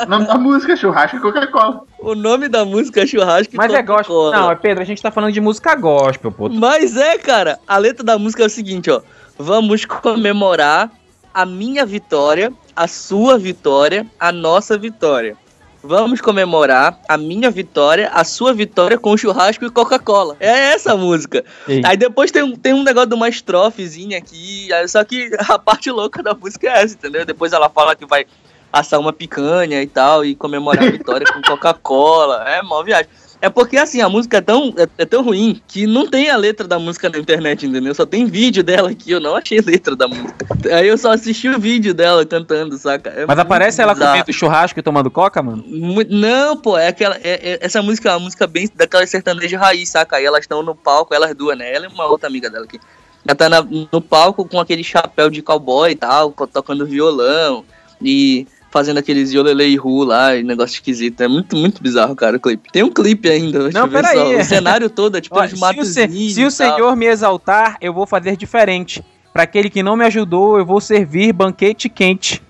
O nome da música é Churrasco e Coca-Cola. O nome da música é Churrasco e Mas é gospel. Coca-Cola. Não, é Pedro, a gente tá falando de música gospel, pô. Mas é, cara, a letra da música é o seguinte, ó. Vamos comemorar a minha vitória, a sua vitória, a nossa vitória. Vamos comemorar a minha vitória, a sua vitória com churrasco e Coca-Cola. É essa a música. Aí depois tem um, tem um negócio de uma estrofezinha aqui, só que a parte louca da música é essa, entendeu? Depois ela fala que vai assar uma picanha e tal, e comemorar a vitória com Coca-Cola. É mó viagem. É porque assim, a música é tão, é, é tão ruim que não tem a letra da música na internet, entendeu? Só tem vídeo dela aqui, eu não achei letra da música. Aí eu só assisti o vídeo dela cantando, saca? É Mas aparece ela bizarro. comendo churrasco e tomando coca, mano? Não, pô, é aquela. é- é- essa música é uma música bem daquela sertaneja raiz, saca? Aí elas estão no palco, elas duas, né? Ela e uma outra amiga dela aqui. Ela tá na- no palco com aquele chapéu de cowboy e tal, tocando violão e fazendo aqueles iolelei ru lá, e negócio esquisito. É muito, muito bizarro, cara, o clipe. Tem um clipe ainda, Não, peraí. O cenário todo é tipo Olha, os se o, se- o Senhor me exaltar, eu vou fazer diferente. Pra aquele que não me ajudou, eu vou servir banquete quente.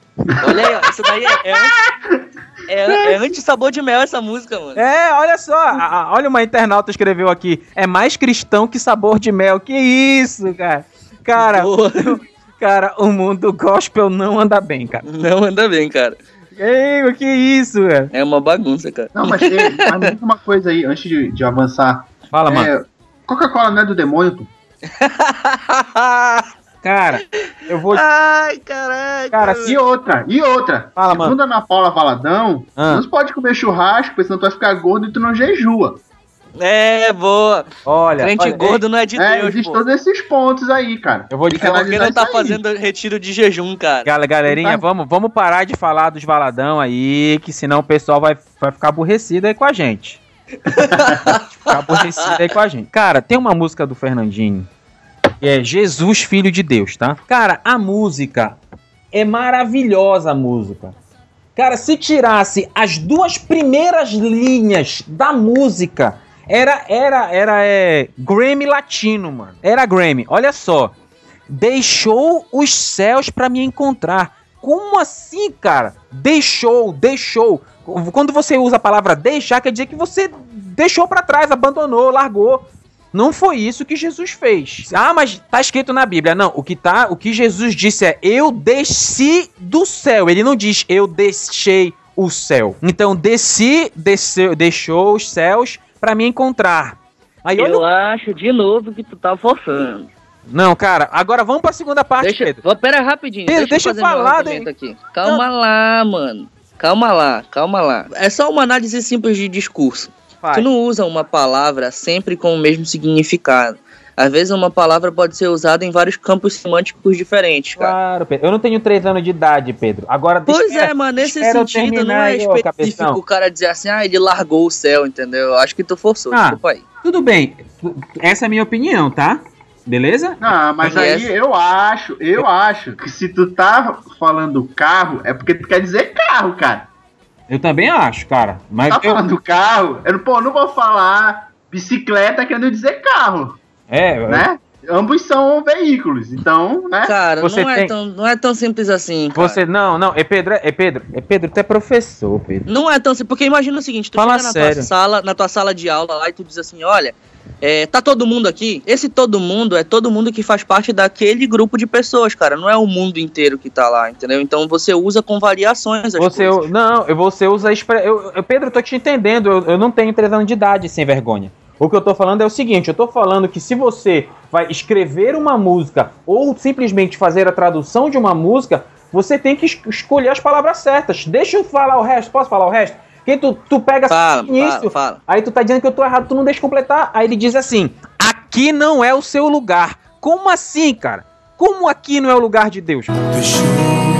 Olha aí, ó, isso daí é, é, anti, é, é anti-sabor de mel essa música, mano. É, olha só, a- a- olha uma internauta escreveu aqui. É mais cristão que sabor de mel. Que isso, cara? Cara. Cara, o mundo gospel não anda bem, cara. Não anda bem, cara. Ei, que isso, cara? É uma bagunça, cara. Não, mas tem uma coisa aí, antes de, de avançar. Fala, mano. É, Coca-Cola não é do demônio, pô? Cara, eu vou. Ai, caralho. Cara, E outra, e outra. Fala, mano. Segundo a Ana Paula Valadão, Ah. não pode comer churrasco, porque senão tu vai ficar gordo e tu não jejua. É, boa. Olha, Crente olha, gordo não é de é, Deus, existem todos esses pontos aí, cara. Eu vou te que falar Porque não tá fazendo retiro de jejum, cara. Gal- Galerinha, vamos, vamos parar de falar dos valadão aí, que senão o pessoal vai, vai ficar aborrecido aí com a gente. ficar aborrecido aí com a gente. Cara, tem uma música do Fernandinho, que é Jesus Filho de Deus, tá? Cara, a música é maravilhosa a música. Cara, se tirasse as duas primeiras linhas da música, era era era é, Grammy latino, mano. Era Grammy. Olha só. Deixou os céus pra me encontrar. Como assim, cara? Deixou, deixou. Quando você usa a palavra deixar, quer dizer que você deixou pra trás, abandonou, largou. Não foi isso que Jesus fez. Ah, mas tá escrito na Bíblia. Não, o que tá, o que Jesus disse é: "Eu desci do céu". Ele não diz: "Eu deixei o céu". Então, desci, desceu, deixou os céus pra me encontrar. Aí Eu acho de novo que tu tá forçando. não, cara. Agora vamos pra segunda parte, Deixa, Pedro. vou, pera rapidinho. Pedro, deixa eu fazer meu falar, argumento aqui. Calma lá, mano. Calma lá, calma lá. É só uma análise simples de discurso. Vai. Tu não usa uma palavra sempre com o mesmo significado. Às vezes uma palavra pode ser usada em vários campos semânticos diferentes, cara. Claro, Pedro. Eu não tenho três anos de idade, Pedro. Agora Pois espera- é, mas nesse sentido não é específico cabeção. o cara dizer assim, ah, ele largou o céu, entendeu? Eu acho que tu forçou, Ah. desculpa aí. Tudo bem. Essa é a minha opinião, tá? Beleza? Não, mas aí eu acho, eu acho que se tu tá falando carro, é porque tu quer dizer carro, cara. Eu também acho, cara. Mas Tá eu, falando carro, eu pô, não vou falar bicicleta querendo dizer carro, é, né? Ambos são veículos, então, né? Cara, Você não, é tem- tão, não é tão simples assim, cara. você não, não, é Pedro, é Pedro, é Pedro, tu é professor, Pedro. Não é tão simples, porque imagina o seguinte, tu Fala chega na sério. tua sala, na tua sala de aula lá e tu diz assim, olha, é, tá todo mundo aqui? Esse todo mundo é todo mundo que faz parte daquele grupo de pessoas, cara. Não é o mundo inteiro que tá lá, entendeu? Então você usa com variações as Você, coisas. não, eu- você usa eu- Pedro, eu tô te entendendo. Eu, eu não tenho três anos de idade sem vergonha. O que eu tô falando é o seguinte: eu tô falando que se você vai escrever uma música ou simplesmente fazer a tradução de uma música, você tem que es- escolher as palavras certas. Deixa eu falar o resto. Posso falar o resto? Que tu, tu pega Fala, assim, início, fala, fala. aí tu tá dizendo que eu tô errado, tu não deixa completar. Aí ele diz assim: aqui não é o seu lugar. Como assim, cara? Como aqui não é o lugar de Deus? Deixou os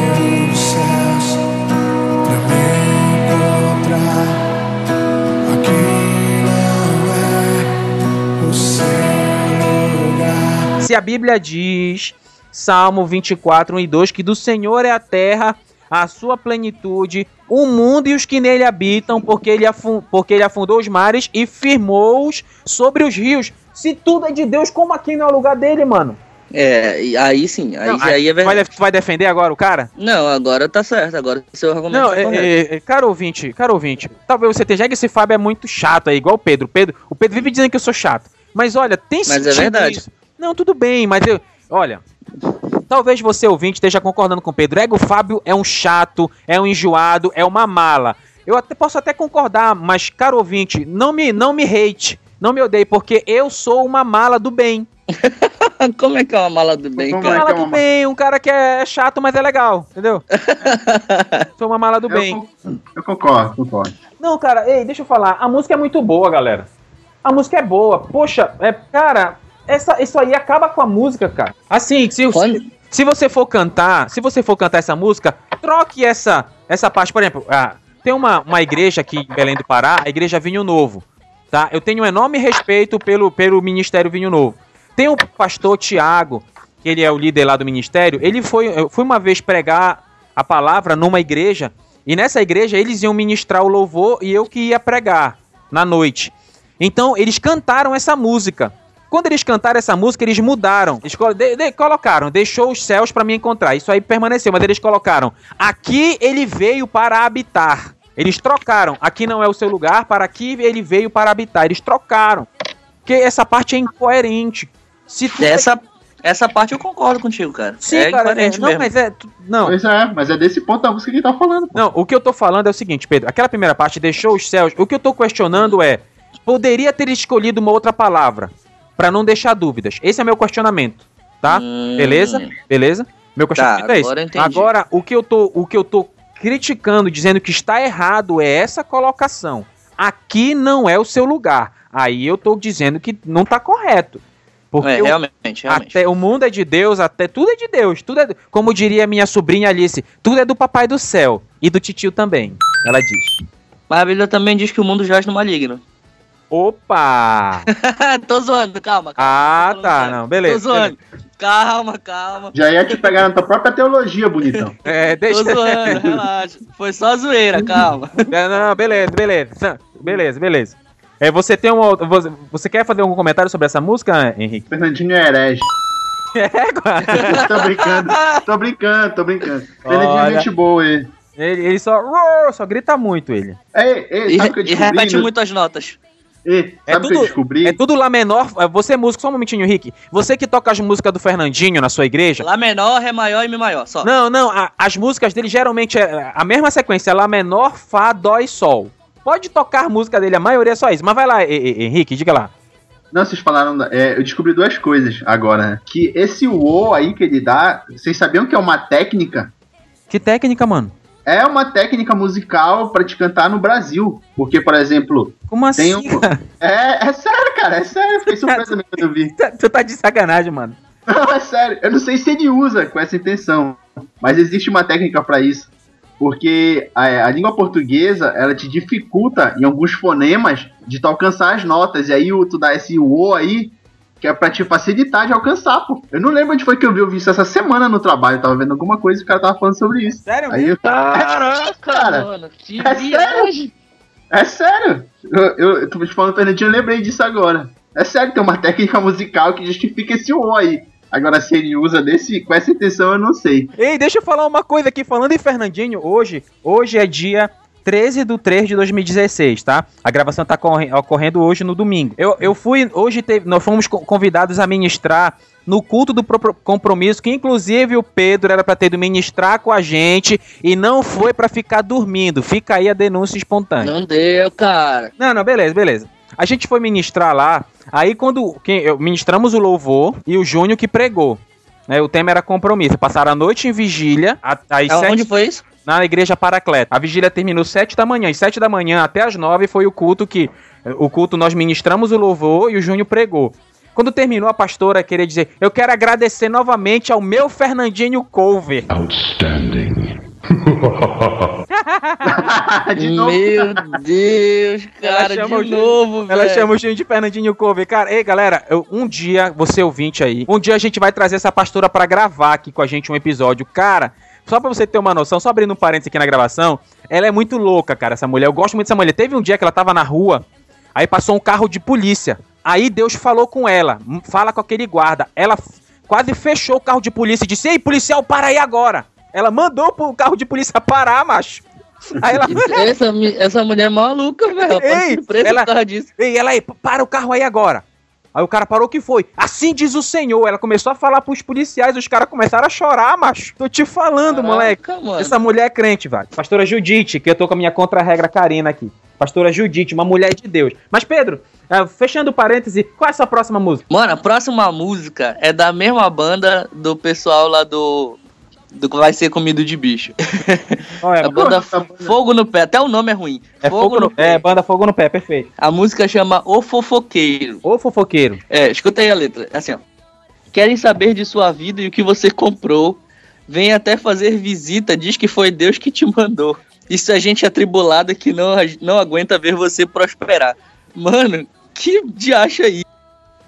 Se a Bíblia diz, Salmo 24, 1 e 2, que do Senhor é a terra, a sua plenitude, o mundo e os que nele habitam, porque ele, porque ele afundou os mares e firmou-os sobre os rios. Se tudo é de Deus, como aqui não é o lugar dele, mano? É, aí sim, aí, Não, aí é verdade. tu vai defender agora o cara? Não, agora tá certo, agora seu argumento Não, tá é, correto. é, é, caro ouvinte, caro ouvinte, talvez você esteja que esse Fábio é muito chato aí, igual o Pedro. Pedro. O Pedro vive dizendo que eu sou chato. Mas olha, tem Mas é sentido verdade. isso. Não, tudo bem, mas eu. Olha. Talvez você, ouvinte, esteja concordando com o Pedro. Ego Fábio é um chato, é um enjoado, é uma mala. Eu até posso até concordar, mas, caro ouvinte, não me, não me hate, não me odeie, porque eu sou uma mala do bem. Como é que é uma mala do bem, Como Uma é cara? mala é do uma- bem, um cara que é chato, mas é legal, entendeu? sou uma mala do bem. Eu, con- eu concordo, concordo. Não, cara, ei, deixa eu falar. A música é muito boa, galera. A música é boa. Poxa, é, cara, essa, isso aí acaba com a música, cara. Assim, se, se, se você for cantar, se você for cantar essa música, troque essa, essa parte. Por exemplo, ah, tem uma, uma igreja aqui em Belém do Pará, a igreja Vinho Novo. Tá? Eu tenho um enorme respeito pelo, pelo Ministério Vinho Novo. Tem o pastor Tiago, que ele é o líder lá do ministério. Ele foi, eu fui uma vez pregar a palavra numa igreja, e nessa igreja eles iam ministrar o louvor e eu que ia pregar na noite. Então eles cantaram essa música. Quando eles cantaram essa música, eles mudaram. Eles colo- de- de- colocaram, deixou os céus para me encontrar. Isso aí permaneceu, mas eles colocaram: aqui ele veio para habitar. Eles trocaram. Aqui não é o seu lugar, para aqui ele veio para habitar. Eles trocaram. Porque essa parte é incoerente. Se tu- Essa, essa parte eu concordo contigo, cara. Sim, é cara, é, incoerente não, mesmo. mas é. tu- Não, Pois é, mas é desse ponto da música que ele tá falando. pô. Não, o que eu tô falando é o seguinte, Pedro. Aquela primeira parte deixou os céus. O que eu tô questionando é: poderia ter escolhido uma outra palavra pra não deixar dúvidas. Esse é meu questionamento, tá? Hum, Beleza? Beleza? Meu questionamento Tá, é esse. agora. Agora, o que eu tô, o que eu tô criticando, dizendo que está errado é essa colocação. Aqui não é o seu lugar. Aí eu tô dizendo que não tá correto. Porque É, o- realmente, realmente. até o mundo é de Deus, até tudo é de Deus, tudo é, como diria minha sobrinha Alice, tudo é do papai do céu e do titio também. Ela diz. Mas a Bíblia também diz que o mundo jaz no maligno. Opa! Tô zoando, calma. calma. Ah, tá, sério. não, beleza. Tô zoando. Calma, calma. Já ia te pegar na tua própria teologia, bonitão. É, deixa. Tô zoando, relaxa. Foi só zoeira, calma. É, não, beleza, beleza. Não, Beleza, beleza. É, você tem uma outra- você, você quer fazer algum comentário sobre essa música, Henrique? Fernandinho é herege. É, tô brincando, tô brincando, tô brincando. Fernandinho é gente boa, ele. Ele, ele só, só grita muito ele. Ei, E, sabe o que eu e descobri? repete no- muito as notas. Ei, É o tudo-? É tudo lá menor. é, Você é músico, só um momentinho, Henrique. Você que toca as músicas do Fernandinho na sua igreja, Lá menor, Ré maior e Mi maior, só. Não, não, a- as músicas dele geralmente é a mesma sequência, Lá menor, Fá, Dó e Sol. Pode tocar a música dele, a maioria é só isso. Mas vai lá, E- E- Henrique, diga lá. Não, vocês falaram. da- é, eu descobri duas coisas agora. né? Que esse uou aí que ele dá, vocês sabiam que é uma técnica? Que técnica, mano? É uma técnica musical pra te cantar no Brasil. Porque, por exemplo, Como assim, Tem um- é, é sério, cara, é sério. Fiquei surpreso mesmo quando eu vi. Tu tá de sacanagem, mano. Não, é sério. Eu não sei se ele usa com essa intenção, mas existe uma técnica pra isso. Porque a, a língua portuguesa, ela te dificulta em alguns fonemas de tu alcançar as notas. E aí tu dá esse o aí, que é pra te facilitar de alcançar, pô. Eu não lembro onde foi que eu vi, vi isso essa semana no trabalho. Eu tava vendo alguma coisa e o cara tava falando sobre isso. Sério? Aí eu, Caraca, Cara, mano, que é viagem. É sério. Eu, eu, eu tô te falando, Fernandinho, eu lembrei disso agora. É sério, tem uma técnica musical que justifica esse O aí. Agora, se ele usa desse, com essa intenção, eu não sei. Ei, deixa eu falar uma coisa aqui. Falando em Fernandinho, hoje, hoje é dia 13 de 3 de 2016, tá? A gravação tá corre- ocorrendo hoje no domingo. Eu, eu fui, hoje teve, nós fomos co- convidados a ministrar no culto do pro- compromisso, que inclusive o Pedro era pra ter ido ministrar com a gente e não foi pra ficar dormindo. Fica aí a denúncia espontânea. Não deu, cara. Não, não, beleza, beleza. A gente foi ministrar lá, aí quando quem, eu, ministramos o louvor e o Júnior que pregou. Né, o tema era compromisso. Passaram a noite em vigília, a- às Aonde sete, foi isso? Na igreja Paracleta. A vigília terminou sete da manhã. Às sete da manhã até as nove foi o culto que. O culto nós ministramos o louvor e o Júnior pregou. Quando terminou, a pastora queria dizer: Eu quero agradecer novamente ao meu Fernandinho Cover. Outstanding. de novo. Meu Deus, cara, Ela chama de novo, velho. Ela chama o Júnior de Fernandinho Cover. Cara, ei, galera, eu- um dia, você ouvinte aí, um dia a gente vai trazer essa pastora pra gravar aqui com a gente um episódio. Cara, só pra você ter uma noção, só abrindo um parênteses aqui na gravação, ela é muito louca, cara, essa mulher. Eu gosto muito dessa mulher. Teve um dia que ela tava na rua, aí passou um carro de polícia. Aí Deus falou com ela, "Hum, fala com aquele guarda. Ela quase fechou o carro de polícia e disse: Ei, policial, para aí agora. Ela mandou pro carro de polícia parar, macho. Aí ela. Essa, essa mulher é maluca, velho. Ei, ela- disso. Ei, ela aí, para o carro aí agora. Aí o cara parou, o que foi? Assim diz o senhor. Ela começou a falar pros policiais, os caras começaram a chorar, macho. Tô te falando, Caraca, moleque. mano. Essa mulher é crente, velho. Pastora Judite, que eu tô com a minha contra-regra Karina aqui. Pastora Judite, uma mulher de Deus. Mas, Pedro, ah, fechando o parêntese, qual é a sua próxima música? Mano, a próxima música é da mesma banda do pessoal lá do. Do que vai ser comido de bicho. Qual é? A banda banda? Fogo no Pé. Até o nome é ruim. É, fogo no, é, banda Fogo no Pé, perfeito. A música chama O Fofoqueiro. Ô, fofoqueiro. É, escuta aí a letra. É Assim, ó. Querem saber de sua vida e o que você comprou. Vem até fazer visita, diz que foi Deus que te mandou. Isso é gente atribulada que não, não aguenta ver você prosperar. Mano, que diacho aí?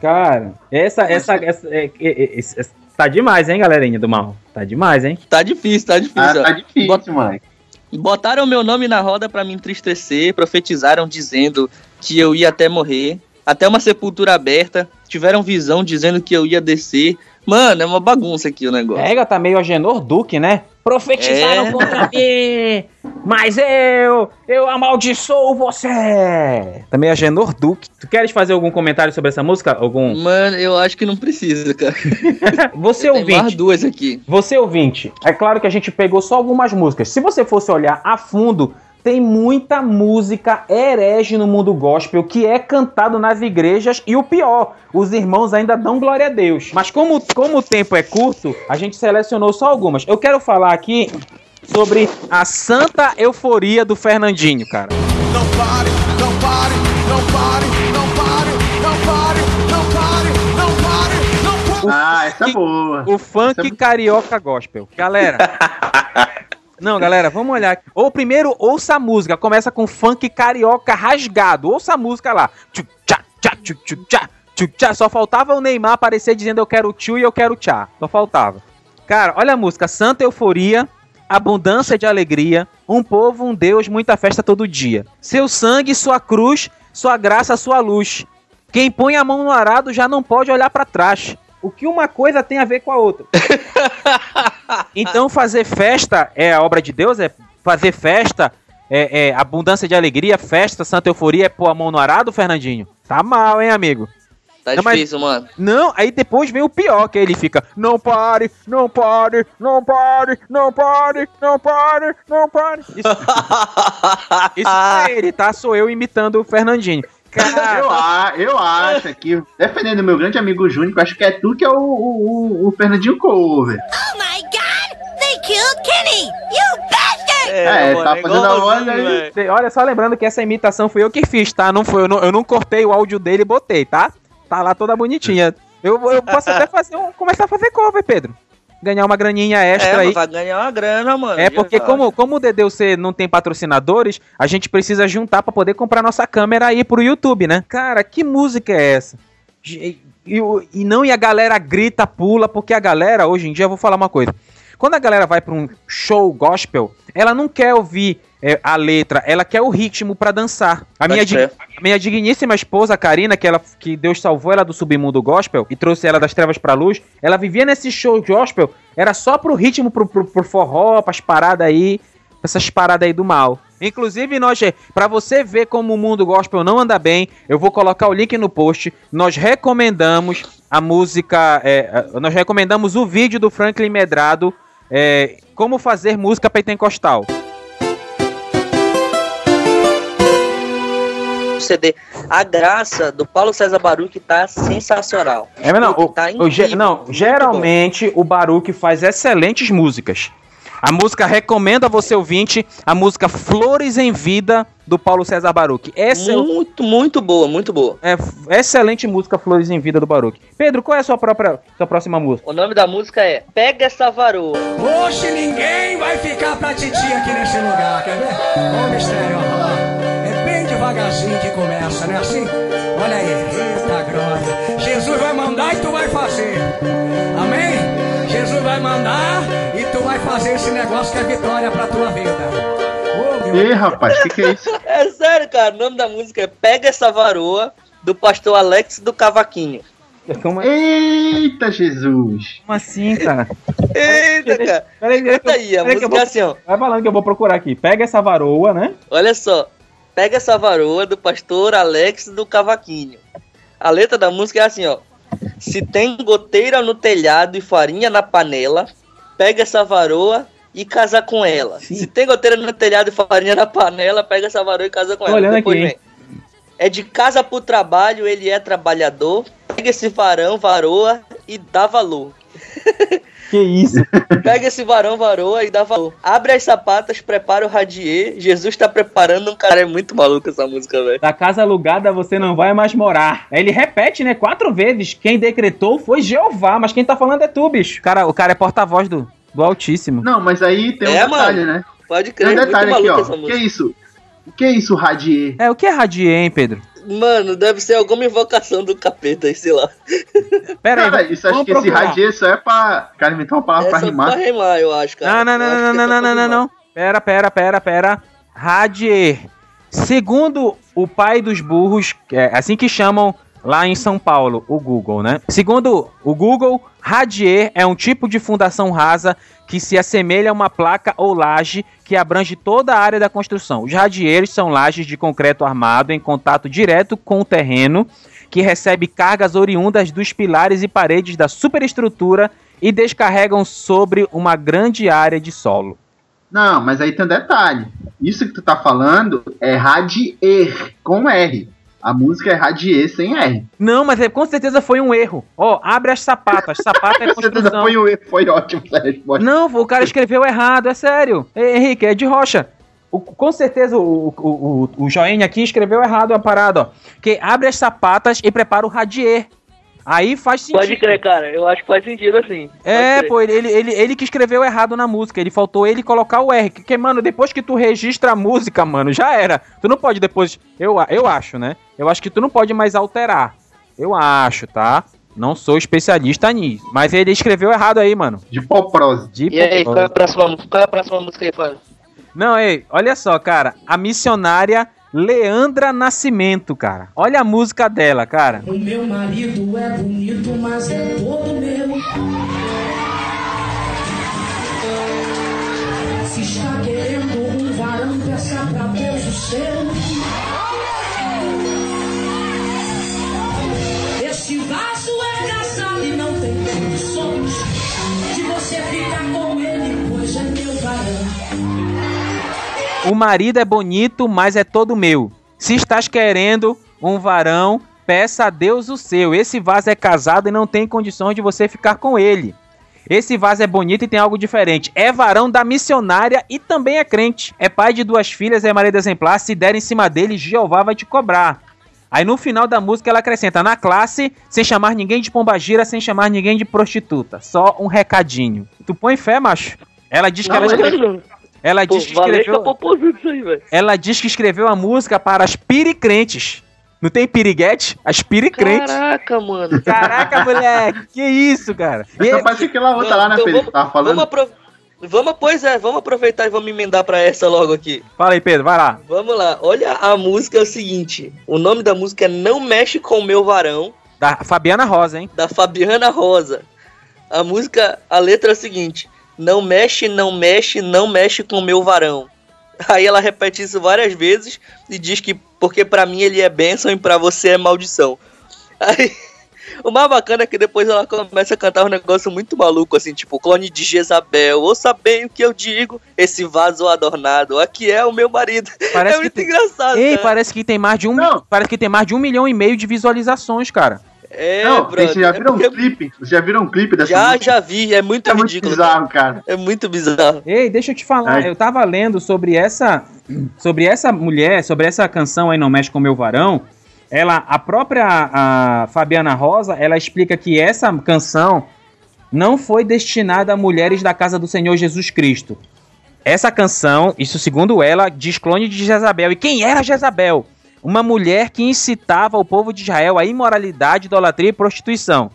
Cara, essa, essa, essa, é, é, é, é, tá demais, hein, galerinha do mal. Tá demais, hein? Tá difícil, tá difícil. Ah, ó. tá difícil, Bota- moleque. Botaram meu nome na roda pra me entristecer, profetizaram dizendo que eu ia até morrer, até uma sepultura aberta, tiveram visão dizendo que eu ia descer. Mano, é uma bagunça aqui o negócio. Pega, tá meio Agenor Duque, né? Profetizaram É. contra mim, mas eu, eu amaldiçoo você. Tá meio Agenor Duque. Tu queres fazer algum comentário sobre essa música? Algum? Mano, eu acho que não precisa, cara. Você Tem mais ouvinte, duas aqui. você ouvinte, é claro que a gente pegou só algumas músicas. Se você fosse olhar a fundo, tem muita música herege no mundo gospel que é cantado nas igrejas e o pior, os irmãos ainda dão glória a Deus. Mas como, como o tempo é curto, a gente selecionou só algumas. Eu quero falar aqui sobre a santa euforia do Fernandinho, cara. Não pare, não pare, não pare, não pare, não pare, não pare, não pare, não pare. Ah, essa é boa. O funk Essa- carioca gospel. Galera. Não, galera, vamos olhar. Ou primeiro, ouça a música. Começa com funk carioca rasgado. Ouça a música lá. Tchá, tchá, tchá, tchá. Só faltava o Neymar aparecer dizendo eu quero tchu e eu quero tchá. Só faltava. Cara, olha a música. Santa euforia, abundância de alegria, um povo, um Deus, muita festa todo dia. Seu sangue, sua cruz, sua graça, sua luz. Quem põe a mão no arado já não pode olhar pra trás. O que uma coisa tem a ver com a outra. então fazer festa é a obra de Deus, é fazer festa, é, é abundância de alegria, festa, santa euforia, é pôr a mão no arado, Fernandinho? Tá mal, hein, amigo? Tá Não, mas- difícil, mano. Não, aí depois vem o pior, que ele fica, não pare, não pare, não pare, não pare, não pare, não pare. Isso, isso é ele, tá? Sou eu imitando o Fernandinho. Cara, Eu, eu acho aqui, defendendo meu grande amigo Júnior, que eu acho que é tu que é o, o, o- o Fernandinho Cover. Oh my god! They killed Kenny! You bastard! É, tá fazendo a voz aí. Olha só, lembrando que essa imitação fui eu que fiz, tá? Não foi, eu, não, eu não cortei o áudio dele e botei, tá? Tá lá toda bonitinha. Eu, eu posso até fazer um, começar a fazer cover, Pedro. Ganhar uma graninha É, extra mas aí. vai ganhar uma grana, mano. É porque como, como o DDC não tem patrocinadores, a gente precisa juntar pra poder comprar nossa câmera aí pro YouTube, né? Cara, que música é essa? E, e e não e a galera grita, pula, porque a galera, hoje em dia, eu vou falar uma coisa. Quando a galera vai pra um show gospel, ela não quer ouvir é, a letra, ela quer o ritmo pra dançar. A minha, a minha digníssima esposa, Karina, que, ela, que Deus salvou ela do submundo gospel e trouxe ela das trevas pra luz, ela vivia nesse show gospel, era só pro ritmo, pro, pro, pro forró, pras paradas aí, essas paradas aí do mal. Inclusive, nós, para você ver como o mundo gospel não anda bem, eu vou colocar o link no post. Nós recomendamos a música, é, nós recomendamos o vídeo do Franklin Medrado, é, como fazer música pentecostal. O CD A Graça, do Paulo César Baruch, tá sensacional. É, mas não, o- Tá o incrível, não, geralmente o Baruch faz excelentes músicas. A música recomenda você ouvinte, a música Flores em Vida do Paulo César Baruch. Essa é, Muito, muito boa, muito boa. é excelente música Flores em Vida do Baruch. Pedro, qual é a sua própria sua próxima música? O nome da música é Pega essa varoa. Hoje ninguém vai ficar pra titia aqui nesse lugar, quer ver? Ó o mistério, ó. É devagarzinho que começa, né assim? Olha aí, eita glória. Jesus vai mandar e tu vai fazer. Amém? Jesus vai mandar e tu vai fazer esse negócio que é vitória pra tua vida. Ei, rapaz, o que, que é isso? É sério, cara. O nome da música é Pega essa varoa do pastor Alex do Cavaquinho. Como, Eita, Jesus! como assim, cara? Eita, cara. Peraí, Canta aí, a música vou- é assim, ó. Vai falando que eu vou procurar aqui. Pega essa varoa, né? Olha só. Pega essa varoa do pastor Alex do Cavaquinho. A letra da música é assim, ó. Se tem goteira no telhado e farinha na panela, pega essa varoa e casa com ela. Sim. Se tem goteira no telhado e farinha na panela, pega essa varoa e casa com Tô ela. olhando Depois aqui, vem. É de casa pro trabalho, ele é trabalhador. Pega esse varão, varoa e dá valor. Que isso? Pega esse varão, varoa e dá valor. Abre as sapatas, prepara o radier. Jesus tá preparando um cara. É muito maluco essa música, velho. Da casa alugada você não vai mais morar. Ele repete, né? Quatro vezes. Quem decretou foi Jeová, mas quem tá falando é tu, bicho. Cara, o cara é porta-voz do, do Altíssimo. Não, mas aí tem um É, detalhe, mano. né? Pode Tem crer, um muito detalhe aqui, ó. que é isso? O que é isso, Radier? É, o que é radier, hein, Pedro? Mano, deve ser alguma invocação do capeta aí, sei lá. Pera aí. Cara, isso acho que esse procurar. Radier só é pra. Cara, inventar uma palavra É pra só rimar. pra rimar, eu acho, cara. Não, não, não, não, não, é não, não, não, rimar. não. Pera, pera, pera, pera. Radier. Segundo o pai dos burros, que é assim que chamam lá em São Paulo, o Google, né? Segundo o Google, radier é um tipo de fundação rasa que se assemelha a uma placa ou laje que abrange toda a área da construção. Os radieiros são lajes de concreto armado em contato direto com o terreno, que recebe cargas oriundas dos pilares e paredes da superestrutura e descarregam sobre uma grande área de solo. Não, mas aí tem um detalhe. Isso que tu tá falando é Radier, com R. A música é Radier sem R. Não, mas é, com certeza foi um erro. Ó, abre as sapatas. Sapato é Com certeza foi, o- foi ótimo essa resposta. Não, o cara escreveu errado, é sério. Ei, Henrique, é de rocha. O- com certeza o, o, o, o Joinha aqui escreveu errado a parada, ó. Que abre as sapatas e prepara o radier. Aí faz sentido. Pode crer, cara. Eu acho que faz sentido assim. É, pô, ele, ele, ele, ele que escreveu errado na música. Ele faltou ele colocar o R. Porque, mano, depois que tu registra a música, mano, já era. Tu não pode depois. Eu, eu acho, né? Eu acho que tu não pode mais alterar. Eu acho, tá? Não sou especialista nisso. Mas ele escreveu errado aí, mano. De poprose. De E aí, qual é a próxima, música? qual é a próxima música aí, Fábio? Não, ei, olha só, cara. A missionária Leandra Nascimento, cara. Olha a música dela, cara. O meu marido é bonito, mas é todo meu. O marido é bonito, mas é todo meu. Se estás querendo um varão, peça a Deus o seu. Esse vaso é casado e não tem condições de você ficar com ele. Esse vaso é bonito e tem algo diferente. É varão da missionária e também é crente. É pai de duas filhas, é marido exemplar. Se der em cima dele, Jeová vai te cobrar. Aí no final da música ela acrescenta na classe, sem chamar ninguém de pombagira, sem chamar ninguém de prostituta. Só um recadinho. Tu põe fé, macho? Ela diz que Não, ela escreveu, ela Pô, diz que escreveu, isso aí, ela diz que escreveu a música para as piricrentes. Não tem piriguete? As piricrentes. Caraca, mano. Caraca, moleque, que isso, cara? E- Essa parece aquela outra lá, né, Então Pedro? que tava falando. Vamos, apro- vamos, pois é, vamos aproveitar e vamos emendar pra essa logo aqui. Fala aí, Pedro, vai lá. Vamos lá, olha a música é o seguinte. O nome da música é Não Mexe com o Meu Varão, Da Fabiana Rosa, hein? da Fabiana Rosa. A música, a letra é a seguinte: Não mexe, não mexe, não mexe com o meu varão. Aí ela repete isso várias vezes e diz que porque pra mim ele é bênção e pra você é maldição. Aí o mais bacana é que depois ela começa a cantar um negócio muito maluco, assim, tipo, clone de Jezabel, ouça bem o que eu digo, esse vaso adornado, aqui é o meu marido. Parece é que muito tem- engraçado, Ei, cara. parece que tem mais de um, Não. parece que tem mais de um milhão e meio de visualizações, cara. É, não, brother. vocês já é viram um porque- clipe? Vocês já viram um clipe dessa Já, música? já vi, é muito É muito ridículo. bizarro, cara. É muito bizarro. Ei, deixa eu te falar, Ai. eu tava lendo sobre essa sobre essa mulher, sobre essa canção aí Não Mexe com Meu Varão. Ela, a própria a Fabiana Rosa, ela explica que essa canção não foi destinada a mulheres da casa do Senhor Jesus Cristo. Essa canção, isso segundo ela, diz clone de Jezabel. E quem era Jezabel? Uma mulher que incitava o povo de Israel à imoralidade, idolatria e prostituição.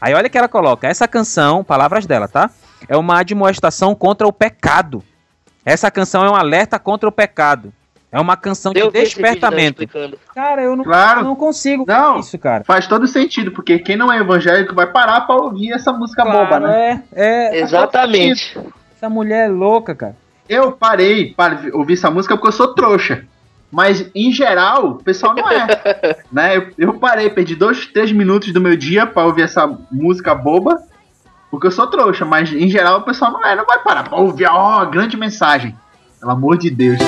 Aí olha que ela coloca, essa canção, palavras dela, tá? É uma admoestação contra o pecado. Essa canção é um alerta contra o pecado. É uma canção de Eu vi esse vídeo dela despertamento. Cara, eu não, Claro. eu não consigo Não. isso, cara. Faz todo sentido, porque quem não é evangélico vai parar pra ouvir essa música Claro, boba, né? É, é, Exatamente. essa mulher é louca, cara. Eu parei para ouvir essa música porque eu sou trouxa. Mas, em geral, o pessoal não é. né? eu, eu parei, perdi dois, três minutos do meu dia pra ouvir essa música boba. Porque eu sou trouxa, mas em geral o pessoal não é. Não vai parar pra ouvir, ó, grande mensagem. Pelo amor de Deus.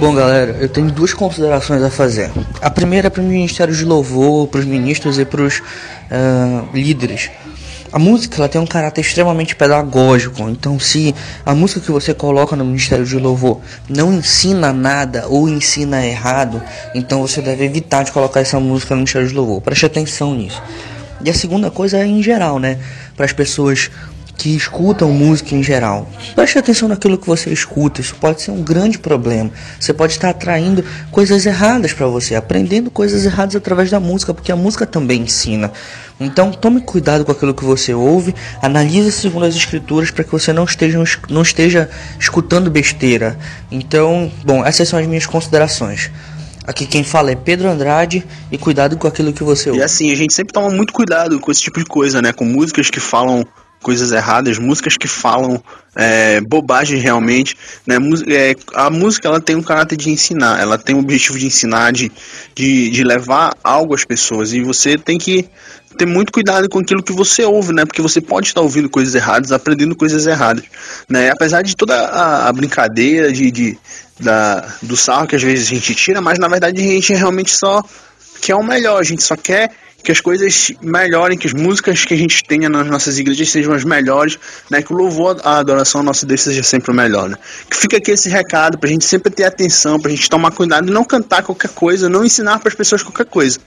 Bom, galera, eu tenho duas considerações a fazer. A primeira é para o Ministério de Louvor, para os ministros e para os líderes. A música ela tem um caráter extremamente pedagógico, então se a música que você coloca no Ministério de Louvor não ensina nada ou ensina errado, então você deve evitar de colocar essa música no Ministério de Louvor. Preste atenção nisso. E a segunda coisa é em geral, né? Para as pessoas que escutam música em geral. Preste atenção naquilo que você escuta, isso pode ser um grande problema. Você pode estar atraindo coisas erradas para você, aprendendo coisas erradas através da música, porque a música também ensina. Então tome cuidado com aquilo que você ouve, analise segundo as escrituras para que você não esteja, não esteja escutando besteira. Então, bom, essas são as minhas considerações. Aqui quem fala é Pedro Andrade e cuidado com aquilo que você ouve. E assim, a gente sempre toma muito cuidado com esse tipo de coisa, né? Com músicas que falam coisas erradas, músicas que falam é, bobagem realmente, né? É, a música ela tem um caráter de ensinar, ela tem o objetivo de ensinar, de, de, de levar algo às pessoas e você tem que ter muito cuidado com aquilo que você ouve, né? Porque você pode estar ouvindo coisas erradas, aprendendo coisas erradas, né? Apesar de toda a, a brincadeira de, de da, do sarro que às vezes a gente tira, mas na verdade a gente realmente só quer o melhor, a gente só quer que as coisas melhorem, que as músicas que a gente tenha nas nossas igrejas sejam as melhores, né? Que o louvor, a adoração ao nosso Deus seja sempre o melhor, né? Que fica aqui esse recado pra gente sempre ter atenção, pra gente tomar cuidado e não cantar qualquer coisa, não ensinar para as pessoas qualquer coisa,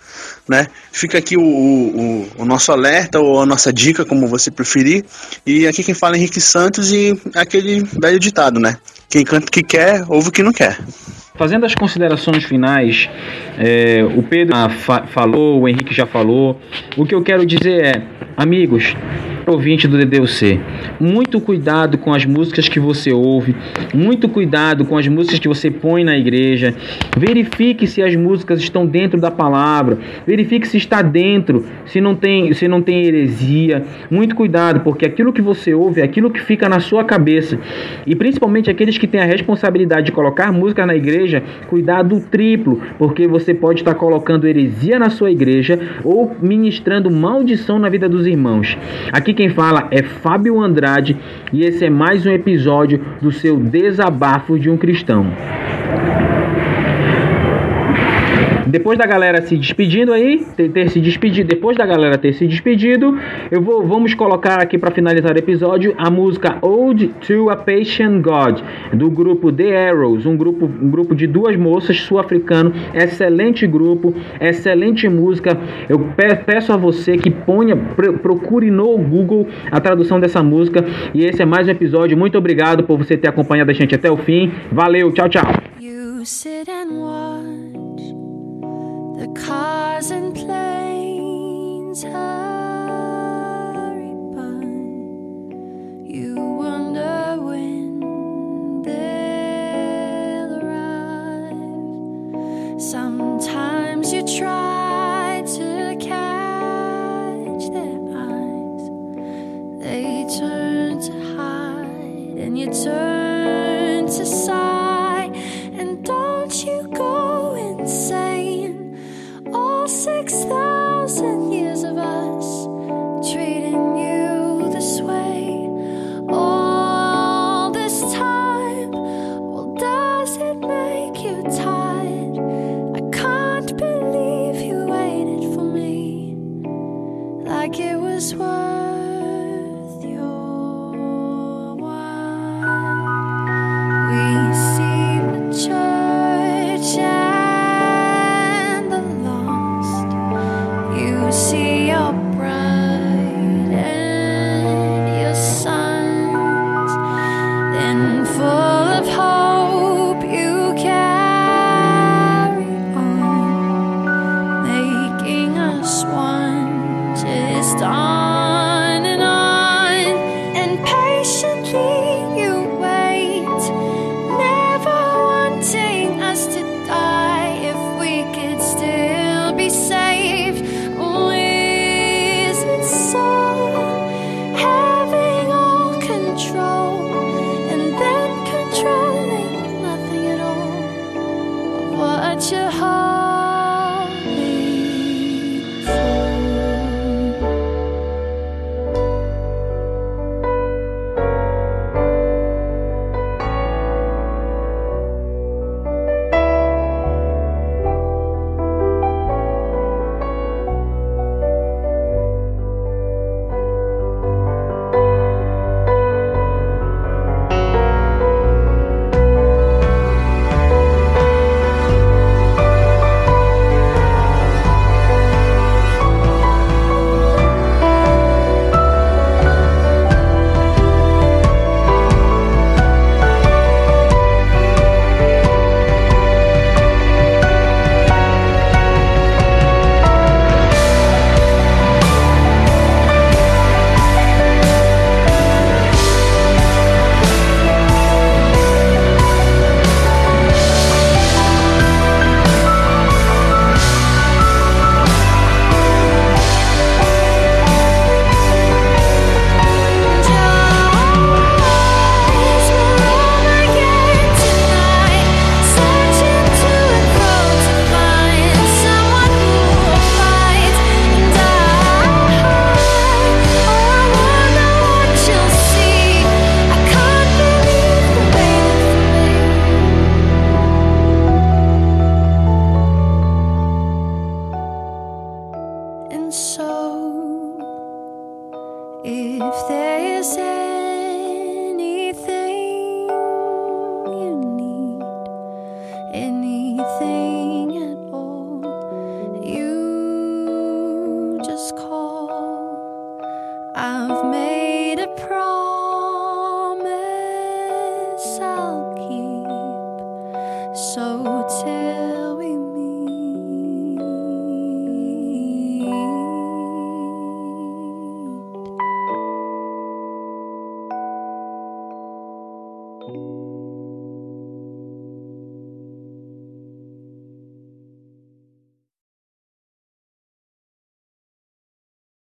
né? Fica aqui o, o, o nosso alerta ou a nossa dica, como você preferir. E aqui quem fala é Henrique Santos e aquele velho ditado, né? Quem canta o que quer, ouve o que não quer. Fazendo as considerações finais, é, o Pedro fa- falou, o Henrique já falou. O que eu quero dizer é, amigos, ouvinte do DDUC, muito cuidado com as músicas que você ouve, muito cuidado com as músicas que você põe na igreja. Verifique se as músicas estão dentro da palavra, verifique se está dentro, se não tem, se não tem heresia. Muito cuidado, porque aquilo que você ouve é aquilo que fica na sua cabeça. E principalmente aqueles que têm a responsabilidade de colocar música na igreja, cuidado triplo, porque você pode estar colocando heresia na sua igreja ou ministrando maldição na vida dos irmãos. Aqui quem fala é Fábio Andrade e esse é mais um episódio do seu Desabafo de um Cristão. Depois da galera se despedindo aí, ter, ter se despedido, depois da galera ter se despedido, eu vou vamos colocar aqui para finalizar o episódio a música Ode to a Patient God do grupo The Arrows, um grupo um grupo de duas moças sul-africano, excelente grupo, excelente música. Eu pe- peço a você que ponha pro- procure no Google a tradução dessa música e esse é mais um episódio. Muito obrigado por você ter acompanhado a gente até o fim. Valeu, tchau, tchau. Cars and planes hurry by. You wonder